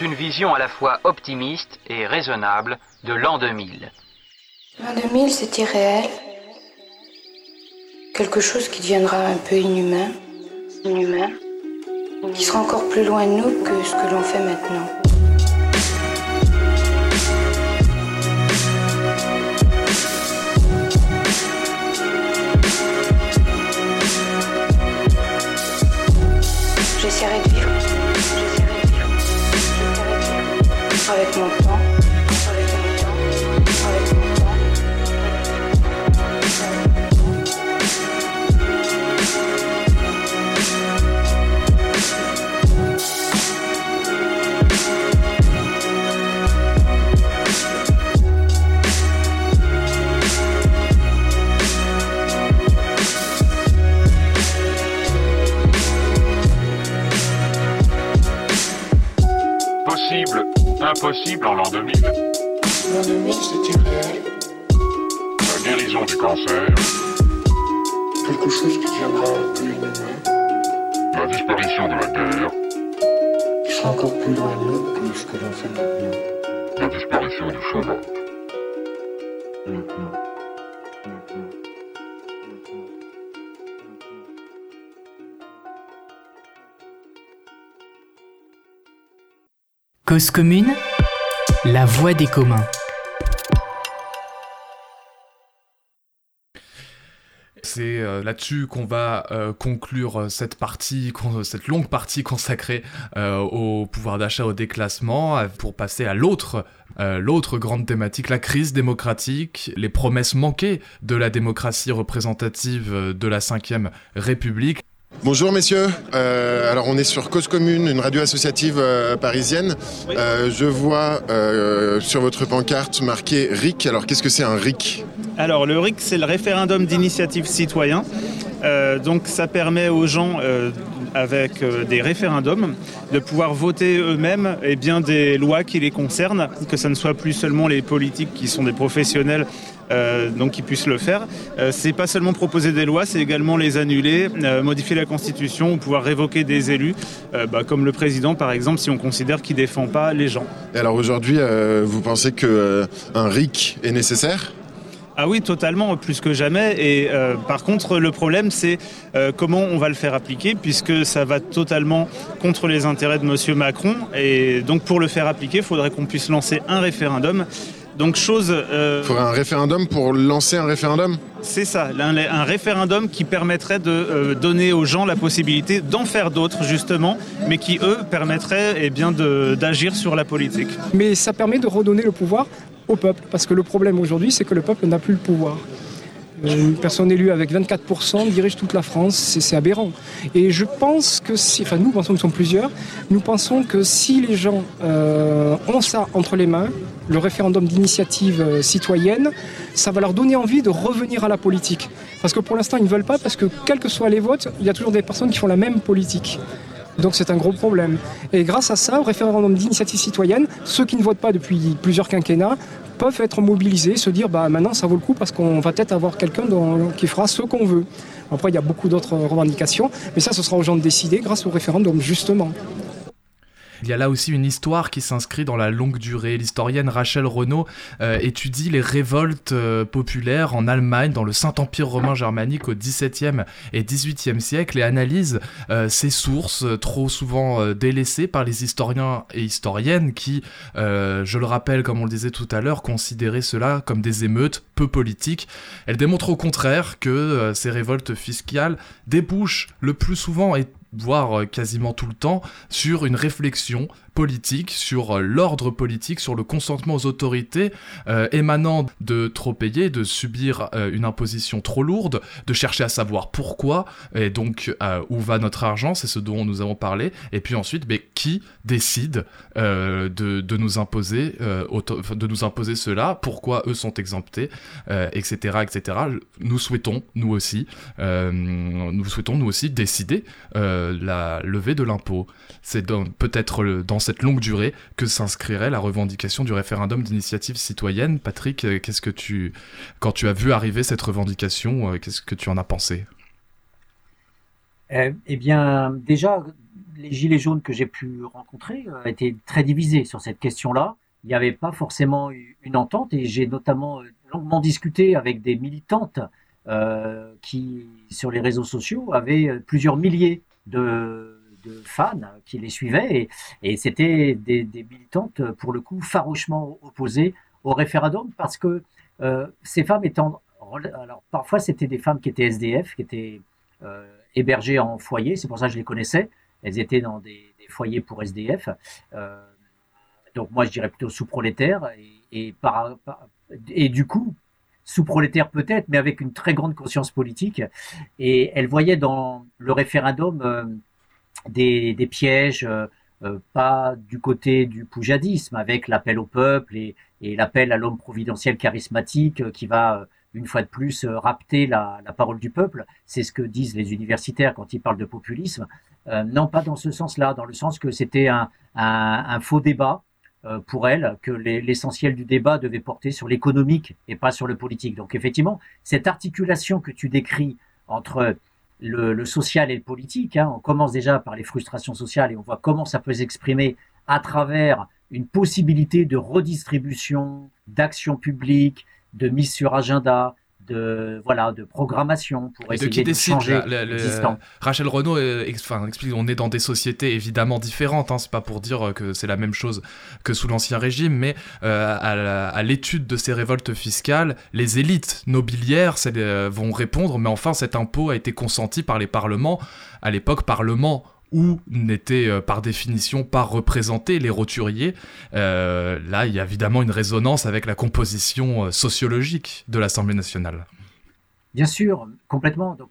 R: Une vision à la fois optimiste et raisonnable de l'an 2000.
Q: L'an 2000, c'est irréel. Quelque chose qui deviendra un peu inhumain. Inhumain. Qui sera encore plus loin de nous que ce que l'on fait maintenant. Avec mon
M: impossible en l'an 2000.
Q: L'an 2000, c'est irréel.
M: La guérison du cancer,
Q: Quelque chose qui deviendra peu inhumain.
M: la disparition de la guerre,
Q: Qui sera encore plus loin que ce que l'on fait maintenant.
M: la disparition du chômage.
S: Cause commune, la voix des communs.
A: C'est euh, là-dessus qu'on va euh, conclure euh, cette partie, cette longue partie consacrée au pouvoir d'achat, au déclassement, pour passer à l'autre, l'autre grande thématique, la crise démocratique, les promesses manquées de la démocratie représentative de la Ve République.
T: Bonjour messieurs, Euh, alors on est sur Cause Commune, une radio associative euh, parisienne. Euh, je vois sur votre pancarte marqué RIC, alors qu'est-ce que c'est un RIC?
U: Alors le RIC, c'est le référendum d'initiative citoyen. Donc ça permet aux gens, avec des référendums, de pouvoir voter eux-mêmes et bien des lois qui les concernent, que ce ne soit plus seulement les politiques qui sont des professionnels. Euh, donc qui puissent le faire. Euh, c'est pas seulement proposer des lois, c'est également les annuler, euh, modifier la constitution ou pouvoir révoquer des élus, euh, bah, comme le président par exemple, si on considère qu'il défend pas les gens.
T: Et alors aujourd'hui, vous pensez que un RIC est nécessaire?
U: Ah oui, totalement, plus que jamais. Et euh, par contre, le problème, c'est euh, comment on va le faire appliquer, puisque ça va totalement contre les intérêts de Monsieur Macron. Et donc, pour le faire appliquer, il faudrait qu'on puisse lancer un référendum. Donc, chose. euh,
T: Il faudrait un référendum pour lancer un référendum
U: c'est ça, un, un référendum qui permettrait de euh, donner aux gens la possibilité d'en faire d'autres, justement, mais qui, eux, permettraient eh bien, d'agir sur la politique.
V: Mais ça permet de redonner le pouvoir au peuple, parce que le problème aujourd'hui, c'est que le peuple n'a plus le pouvoir. Euh, Une personne élue avec 24% dirige toute la France, c'est aberrant. Et je pense que si, enfin nous pensons, nous sommes plusieurs, nous pensons que si les gens euh, ont ça entre les mains, le référendum d'initiative euh, citoyenne, ça va leur donner envie de revenir à la politique. Parce que pour l'instant, ils ne veulent pas, parce que quels que soient les votes, il y a toujours des personnes qui font la même politique. Donc c'est un gros problème. Et grâce à ça, au référendum d'initiative citoyenne, ceux qui ne votent pas depuis plusieurs quinquennats peuvent être mobilisés, se dire bah maintenant ça vaut le coup parce qu'on va peut-être avoir quelqu'un qui fera ce qu'on veut. Après il y a beaucoup d'autres revendications, mais ça ce sera aux gens de décider grâce au référendum justement.
A: Il y a là aussi une histoire qui s'inscrit dans la longue durée. L'historienne Rachel Renaud euh, étudie les révoltes euh, populaires en Allemagne, dans le Saint-Empire romain germanique au XVIIe et XVIIIe siècle, et analyse ces sources euh, trop souvent délaissées par les historiens et historiennes qui, je le rappelle, comme on le disait tout à l'heure, considéraient cela comme des émeutes peu politiques. Elle démontre au contraire que ces révoltes fiscales débouchent le plus souvent et voire euh, quasiment tout le temps, sur une réflexion politique, sur euh, l'ordre politique, sur le consentement aux autorités euh, émanant de trop payer, de subir euh, une imposition trop lourde, de chercher à savoir pourquoi, et donc où va notre argent, c'est ce dont nous avons parlé, et puis ensuite, mais qui décide de, de nous imposer, de nous imposer cela, pourquoi eux sont exemptés, etc., etc. Nous souhaitons, nous aussi, nous souhaitons nous aussi décider la levée de l'impôt. C'est peut-être dans cette longue durée que s'inscrirait la revendication du référendum d'initiative citoyenne. Patrick, euh, qu'est-ce que tu, quand tu as vu arriver cette revendication, euh, qu'est-ce que tu en as pensé?
B: Euh, eh bien, déjà, les gilets jaunes que j'ai pu rencontrer euh, étaient très divisés sur cette question-là. Il n'y avait pas forcément une entente et j'ai notamment longuement discuté avec des militantes qui, sur les réseaux sociaux, avaient plusieurs milliers de, fans qui les suivaient et, c'était des, militantes, pour le coup, farouchement opposées au référendum parce que ces femmes étant alors parfois c'était des femmes qui étaient SDF, qui étaient euh, hébergées en foyer, c'est pour ça que je les connaissais. Elles étaient dans des, foyers pour SDF. Euh, donc moi je dirais plutôt sous-prolétaires et, par, et du coup sous-prolétaires peut-être, mais avec une très grande conscience politique. Et elles voyaient dans le référendum euh, des, pièges. pas du côté du poujadisme, avec l'appel au peuple et, et l'appel à l'homme providentiel charismatique qui va une fois de plus, euh, rapter la, parole du peuple. C'est ce que disent les universitaires quand ils parlent de populisme. Euh, non, pas dans ce sens-là, dans le sens que c'était un, faux débat euh, pour elles, que l'essentiel du débat devait porter sur l'économique et pas sur le politique. Donc effectivement, cette articulation que tu décris entre le, social et le politique, hein, on commence déjà par les frustrations sociales et on voit comment ça peut s'exprimer à travers une possibilité de redistribution, d'action publique, de mise sur agenda, de voilà de programmation pour essayer de, changer l'existant.
A: Rachel Renault euh, enfin, explique on est dans des sociétés évidemment différentes hein, c'est pas pour dire que c'est la même chose que sous l'ancien régime mais euh, à l'étude de ces révoltes fiscales les élites nobiliaires euh, vont répondre mais enfin cet impôt a été consenti par les parlements à l'époque parlement où n'étaient euh, par définition pas représentés les roturiers. Euh, là, il y a évidemment une résonance avec la composition euh, sociologique de l'Assemblée nationale.
B: Bien sûr, complètement. Donc,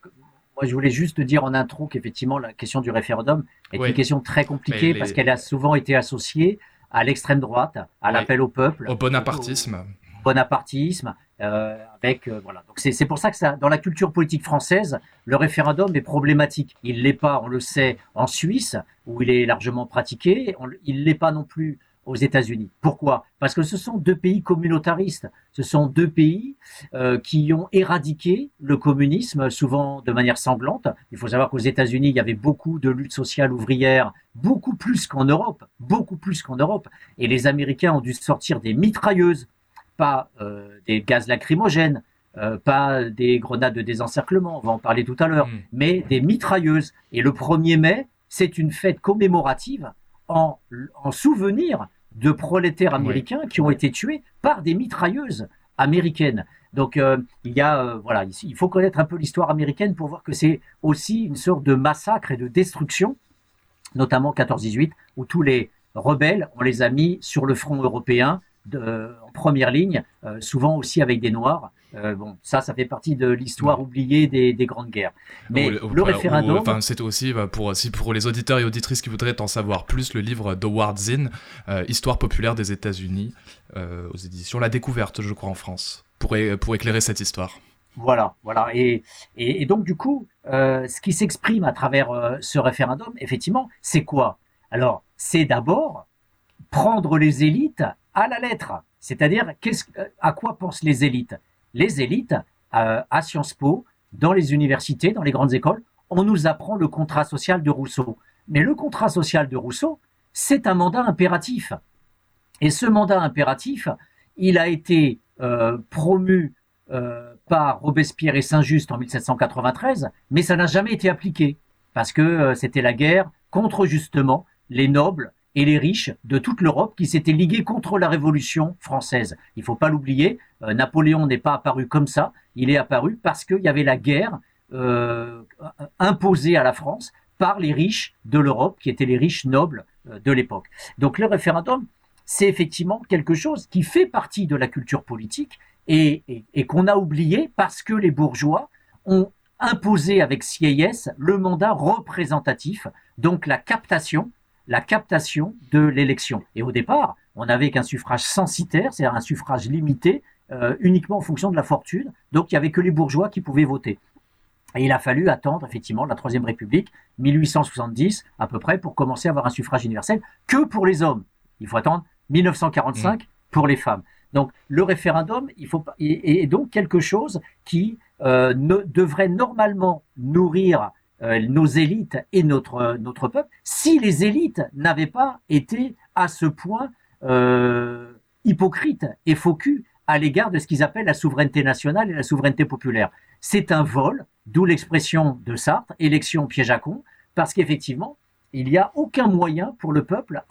B: moi, je voulais juste dire en intro qu'effectivement, la question du référendum est une question très compliquée parce qu'elle a souvent été associée à l'extrême droite, à l'appel au peuple,
A: au bonapartisme,
B: au bonapartisme, euh, avec euh, voilà. Donc c'est pour ça que ça, dans la culture politique française, le référendum est problématique. Il l'est pas, on le sait, en Suisse où il est largement pratiqué. On, il l'est pas non plus aux États-Unis. Pourquoi? Parce que ce sont deux pays communautaristes. Ce sont deux pays euh, qui ont éradiqué le communisme, souvent de manière sanglante. Il faut savoir qu'aux États-Unis, il y avait beaucoup de luttes sociales ouvrières, beaucoup plus qu'en Europe, beaucoup plus qu'en Europe. Et les Américains ont dû sortir des mitrailleuses pas euh, des gaz lacrymogènes, euh, pas des grenades de désencerclement, on va en parler tout à l'heure, mm. mais des mitrailleuses. Et le 1er mai, c'est une fête commémorative en, en souvenir de prolétaires américains qui ont été tués par des mitrailleuses américaines. Donc euh, il y a voilà, il faut connaître un peu l'histoire américaine pour voir que c'est aussi une sorte de massacre et de destruction, notamment 14-18, où tous les rebelles, on les a mis sur le front européen en première ligne, euh, souvent aussi avec des Noirs. Euh, bon, ça, ça fait partie de l'histoire oubliée des, grandes guerres. Mais le, référendum.
A: Enfin, c'est aussi bah, pour, pour les auditeurs et auditrices qui voudraient en savoir plus, le livre d'Howard Zinn, euh, Histoire populaire des États-Unis, aux éditions La Découverte, je crois, en France, pour, pour éclairer cette histoire.
B: Voilà, voilà. Et, et, donc, du coup, ce qui s'exprime à travers ce référendum, effectivement, c'est quoi? Alors, c'est d'abord prendre les élites à la lettre. C'est-à-dire, à quoi pensent les élites? Les élites, euh, à Sciences Po, dans les universités, dans les grandes écoles, on nous apprend le contrat social de Rousseau. Mais le contrat social de Rousseau, c'est un mandat impératif. Et ce mandat impératif, il a été euh, promu euh, par Robespierre et Saint-Just en 1793, mais ça n'a jamais été appliqué, parce que c'était la guerre contre justement les nobles et les riches de toute l'Europe qui s'étaient ligués contre la Révolution française. Il faut pas l'oublier, euh, Napoléon n'est pas apparu comme ça, il est apparu parce qu'il y avait la guerre euh, imposée à la France par les riches de l'Europe, qui étaient les riches nobles euh, de l'époque. Donc le référendum, c'est effectivement quelque chose qui fait partie de la culture politique et, et qu'on a oublié parce que les bourgeois ont imposé avec sieyès le mandat représentatif, donc la captation la captation de l'élection. Et au départ, on n'avait qu'un suffrage censitaire, c'est-à-dire un suffrage limité, euh, uniquement en fonction de la fortune. Donc il n'y avait que les bourgeois qui pouvaient voter. Et il a fallu attendre effectivement la Troisième République, 1870 à peu près, pour commencer à avoir un suffrage universel, que pour les hommes. Il faut attendre 1945 mmh. pour les femmes. Donc le référendum, il faut est, donc quelque chose qui euh, ne, devrait normalement nourrir nos élites et notre, peuple si les élites n'avaient pas été à ce point hypocrites et faux à l'égard de ce qu'ils appellent la souveraineté nationale et la souveraineté populaire. C'est un vol, d'où l'expression de Sartre, élection piège à con, parce qu'effectivement, il n'y a aucun moyen pour le peuple,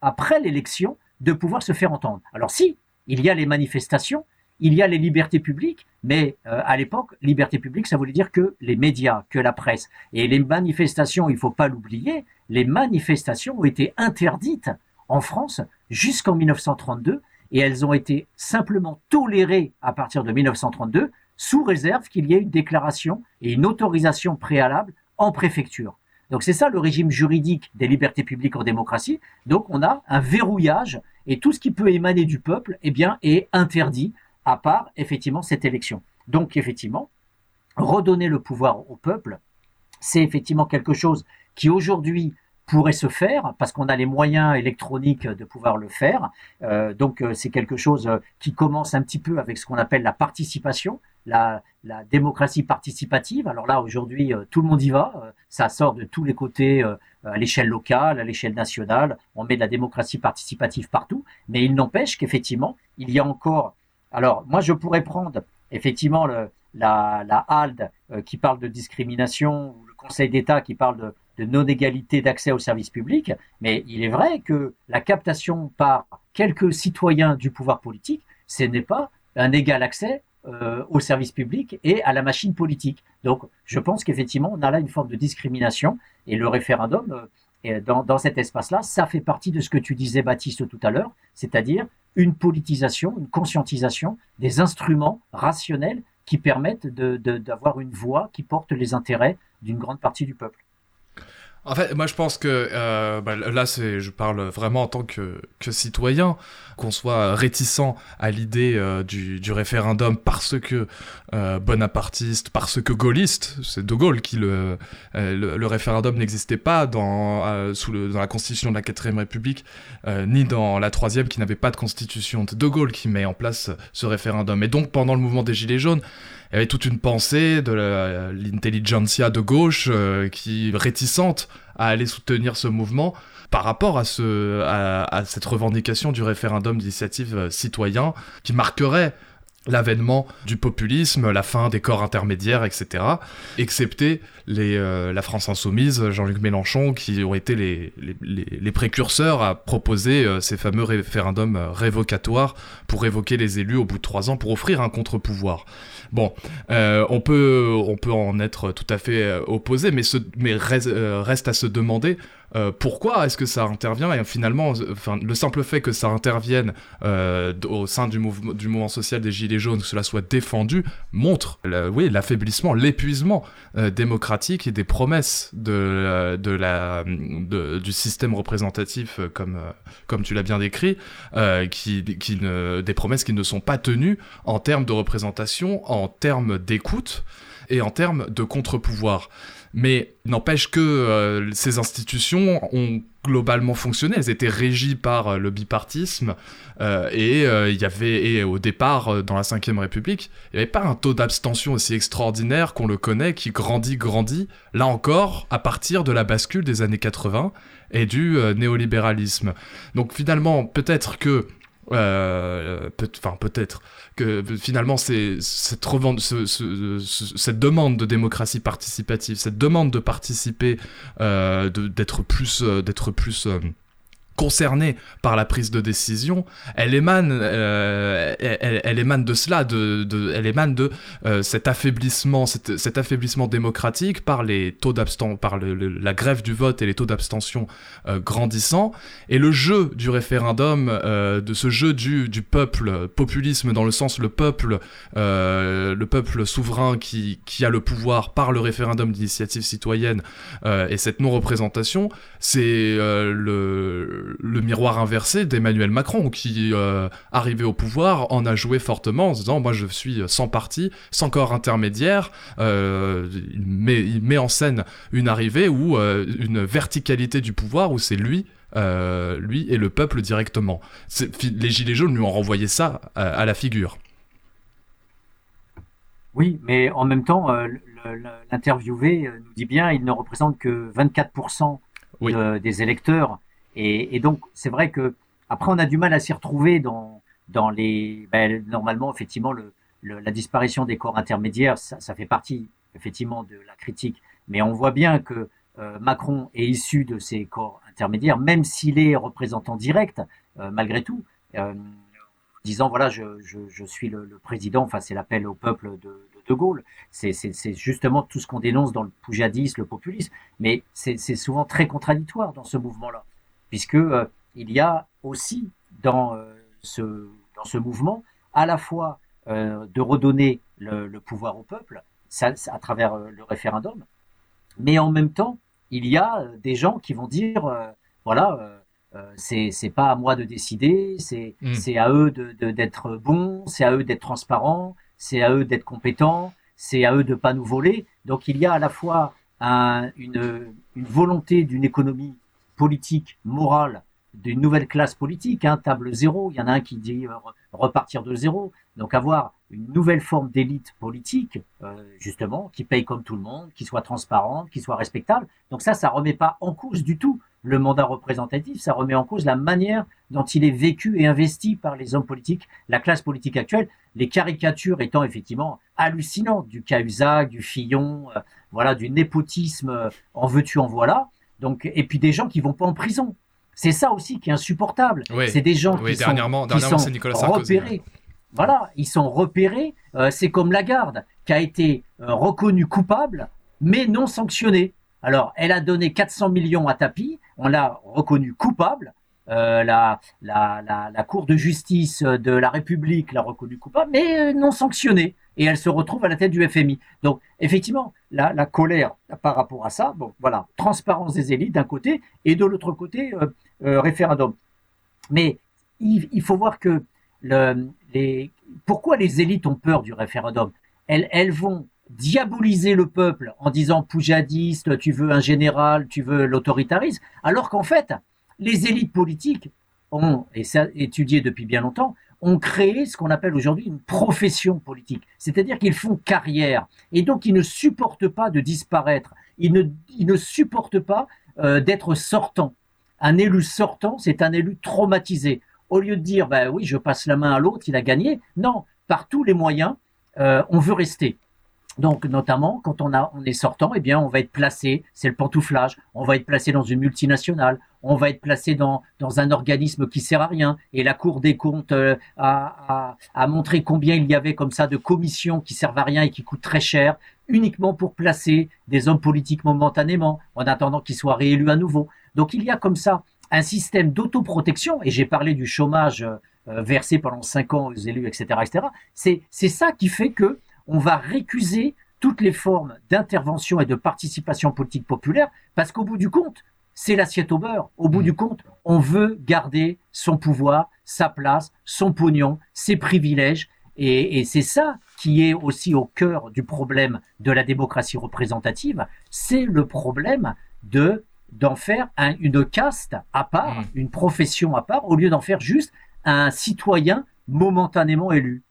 B: après l'élection, de pouvoir se faire entendre. Alors si, il y a les manifestations, il y a les libertés publiques, mais euh, à l'époque, liberté publique, ça voulait dire que les médias, que la presse. Et les manifestations, il ne faut pas l'oublier, les manifestations ont été interdites en France jusqu'en 1932 et elles ont été simplement tolérées à partir de 1932 sous réserve qu'il y ait une déclaration et une autorisation préalable en préfecture. Donc c'est ça le régime juridique des libertés publiques en démocratie. Donc on a un verrouillage et tout ce qui peut émaner du peuple, eh bien, est interdit à part effectivement cette élection. Donc effectivement, redonner le pouvoir au peuple, c'est effectivement quelque chose qui aujourd'hui pourrait se faire parce qu'on a les moyens électroniques de pouvoir le faire. Euh, donc euh, c'est quelque chose euh, qui commence un petit peu avec ce qu'on appelle la participation, la, la, démocratie participative. Alors là aujourd'hui tout le monde y va, ça sort de tous les côtés à l'échelle locale, à l'échelle nationale. On met de la démocratie participative partout, mais il n'empêche qu'effectivement il y a encore. Alors moi je pourrais prendre effectivement la, la HALD qui parle de discrimination ou le Conseil d'État qui parle de de non-égalité d'accès aux services publics, mais il est vrai que la captation par quelques citoyens du pouvoir politique, ce n'est pas un égal accès euh, aux services publics et à la machine politique. Donc je pense qu'effectivement, on a là une forme de discrimination et le référendum, euh, dans, dans cet espace-là, ça fait partie de ce que tu disais, Baptiste, tout à l'heure, c'est-à-dire une politisation, une conscientisation des instruments rationnels qui permettent d'avoir une voix qui porte les intérêts d'une grande partie du peuple.
A: En fait, moi je pense que euh, bah, là, c'est, je parle vraiment en tant que, que citoyen, qu'on soit réticent à l'idée euh, du, du, référendum parce que euh, bonapartiste, parce que gaulliste, c'est De Gaulle qui le, euh, le, référendum n'existait pas dans, euh, sous le, dans la constitution de la 4ème République, ni dans la 3ème qui n'avait pas de constitution. C'est De Gaulle qui met en place ce référendum. Et donc pendant le mouvement des Gilets jaunes, il y avait toute une pensée de l'intelligentsia de gauche euh, qui réticente à aller soutenir ce mouvement par rapport à, à cette revendication du référendum d'initiative euh, citoyen qui marquerait l'avènement du populisme, la fin des corps intermédiaires, etc. Excepté les, euh, la France insoumise, Jean-Luc Mélenchon, qui ont été les, les, les précurseurs à proposer euh, ces fameux référendums euh, révocatoires pour révoquer les élus au bout de trois ans, pour offrir un contre-pouvoir. Bon, on, peut, on peut en être tout à fait opposé, mais, ce, mais reste à se demander euh, pourquoi est-ce que ça intervient et finalement enfin, le simple fait que ça intervienne euh, au sein du, mouvement, social des Gilets jaunes, que cela soit défendu, montre oui, l'affaiblissement, l'épuisement euh, démocratique et des promesses du système représentatif comme, comme tu l'as bien décrit, qui, qui ne, des promesses qui ne sont pas tenues en termes de représentation, en termes d'écoute et en termes de contre-pouvoir. Mais n'empêche que euh, ces institutions ont globalement fonctionné. Elles étaient régies par euh, le bipartisme euh, et il y avait et au départ dans la Ve République, il n'y avait pas un taux d'abstention aussi extraordinaire qu'on le connaît, qui grandit, grandit. Là encore, à partir de la bascule des années 80 et du néolibéralisme. Donc finalement, peut-être que euh, peut, enfin peut-être que finalement c'est cette, ce, demande de démocratie participative, cette demande de participer, euh, d'être plus, euh, d'être plus euh, concernée par la prise de décision, elle émane, euh, elle, émane de cela, de, elle émane de euh, cet affaiblissement, cet, affaiblissement démocratique par les taux d'abstention, par la grève du vote et les taux d'abstention euh, grandissants, et le jeu du référendum, euh, de ce jeu du, peuple, populisme dans le sens le peuple, le peuple souverain qui, qui a le pouvoir par le référendum d'initiative citoyenne et cette non-représentation, c'est le le miroir inversé d'Emmanuel Macron, qui, euh, arrivé au pouvoir, en a joué fortement en disant Moi, je suis sans parti, sans corps intermédiaire. Euh, il, met, en scène une arrivée ou euh, une verticalité du pouvoir où c'est lui. lui et le peuple directement. Les Gilets jaunes lui ont renvoyé ça à la figure.
B: Oui, mais en même temps, l'interviewé nous dit bien, il ne représente que 24% des électeurs. Et, donc, c'est vrai que après, on a du mal à s'y retrouver dans, dans les. Ben, normalement, effectivement, le, la disparition des corps intermédiaires, ça, ça, fait partie effectivement de la critique. Mais on voit bien que euh, Macron est issu de ces corps intermédiaires, même s'il est représentant direct, euh, malgré tout, euh, disant voilà, je, je, je suis le, le, président. Enfin, c'est l'appel au peuple de, de, Gaulle. C'est justement tout ce qu'on dénonce dans le poujadisme, le populisme. Mais c'est souvent très contradictoire dans ce mouvement-là puisque euh, il y a aussi dans euh, ce dans ce mouvement à la fois euh, de redonner le, pouvoir au peuple ça, à travers le référendum, mais en même temps il y a des gens qui vont dire voilà c'est pas à moi de décider, c'est mm. c'est à eux de d'être bons, c'est à eux d'être transparents, c'est à eux d'être compétents, c'est à eux de pas nous voler. Donc il y a à la fois un, une, une volonté d'une économie politique, morale d'une nouvelle classe politique, hein, table zéro. Il y en a un qui dit euh, repartir de zéro. Donc avoir une nouvelle forme d'élite politique, euh, justement, qui paye comme tout le monde, qui soit transparente, qui soit respectable. Donc ça, ça remet pas en cause du tout le mandat représentatif, ça remet en cause la manière dont il est vécu et investi par les hommes politiques, la classe politique actuelle, les caricatures étant effectivement hallucinantes du Cahuzac, du Fillon, euh, voilà, du népotisme en veux-tu en voilà. Donc, et puis des gens qui vont pas en prison. C'est ça aussi qui est insupportable. c'est des gens qui sont, repérés. Voilà, ils sont repérés. Euh, c'est comme Lagarde qui a été euh, reconnue coupable, mais non sanctionnée. Alors, elle a donné 400 millions à Tapi, on l'a reconnue coupable. Euh, la, la, la, la, Cour de justice de la République l'a reconnue coupable, mais non sanctionnée et elle se retrouve à la tête du FMI. Donc, effectivement, la, colère par rapport à ça, bon, voilà, transparence des élites d'un côté, et de l'autre côté, euh, euh, référendum. Mais il, faut voir que le, les, pourquoi les élites ont peur du référendum? Elles, elles vont diaboliser le peuple en disant poujadiste, tu veux un général, tu veux l'autoritarisme, alors qu'en fait, les élites politiques ont, et ça étudié depuis bien longtemps, ont créé ce qu'on appelle aujourd'hui une profession politique. C'est-à-dire qu'ils font carrière. Et donc, ils ne supportent pas de disparaître. Ils ne, supportent pas euh, d'être sortant. Un élu sortant, c'est un élu traumatisé. Au lieu de dire, ben oui, je passe la main à l'autre, il a gagné. Non, par tous les moyens, euh, on veut rester. Donc, notamment, quand on, a, on est sortant, eh bien, on va être placé, c'est le pantouflage, on va être placé dans une multinationale, on va être placé dans, dans un organisme qui sert à rien. Et la Cour des comptes euh, a, a, montré combien il y avait comme ça de commissions qui servent à rien et qui coûtent très cher, uniquement pour placer des hommes politiques momentanément, en attendant qu'ils soient réélus à nouveau. Donc, il y a comme ça un système d'autoprotection, et j'ai parlé du chômage euh, versé pendant cinq ans aux élus, etc., etc. C'est, c'est ça qui fait que on va récuser toutes les formes d'intervention et de participation politique populaire, parce qu'au bout du compte, c'est l'assiette au beurre. Au bout mmh. du compte, on veut garder son pouvoir, sa place, son pognon, ses privilèges, et, c'est ça qui est aussi au cœur du problème de la démocratie représentative, c'est le problème de d'en faire une caste à part, mmh. une profession à part, au lieu d'en faire juste un citoyen momentanément élu.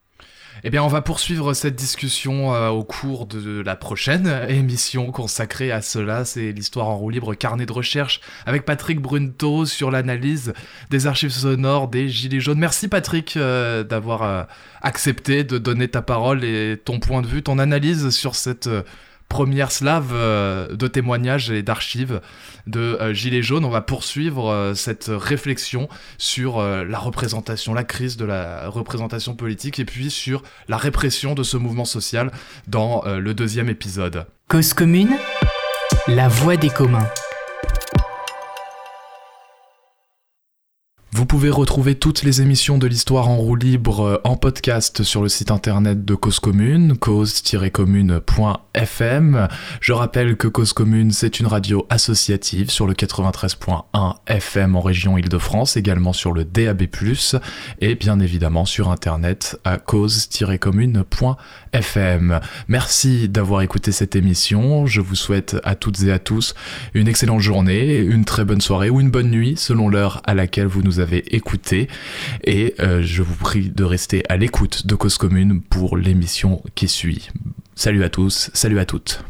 A: Eh bien, on va poursuivre cette discussion euh, au cours de la prochaine émission consacrée à cela. C'est l'histoire en roue libre, carnet de recherche avec Patrick Brunto sur l'analyse des archives sonores des Gilets jaunes. Merci Patrick euh, d'avoir euh, accepté de donner ta parole et ton point de vue, ton analyse sur cette première slave euh, de témoignages et d'archives de euh, Gilets jaunes. On va poursuivre euh, cette réflexion sur la représentation, la crise de la représentation politique et puis sur la répression de ce mouvement social dans le deuxième épisode.
S: Cause commune, la voix des communs.
A: Vous pouvez retrouver toutes les émissions de l'histoire en roue libre euh, en podcast sur le site internet de Cause Commune, cause-commune.fm. Je rappelle que Cause Commune, c'est une radio associative sur le 93.1 FM en région Île-de-France, également sur le DAB+, et bien évidemment sur internet à cause-commune.fm. Merci d'avoir écouté cette émission. Je vous souhaite à toutes et à tous une excellente journée, une très bonne soirée ou une bonne nuit selon l'heure à laquelle vous nous avez avez écouté. Et euh, je vous prie de rester à l'écoute de Cause Commune pour l'émission qui suit. Salut à tous, salut à toutes.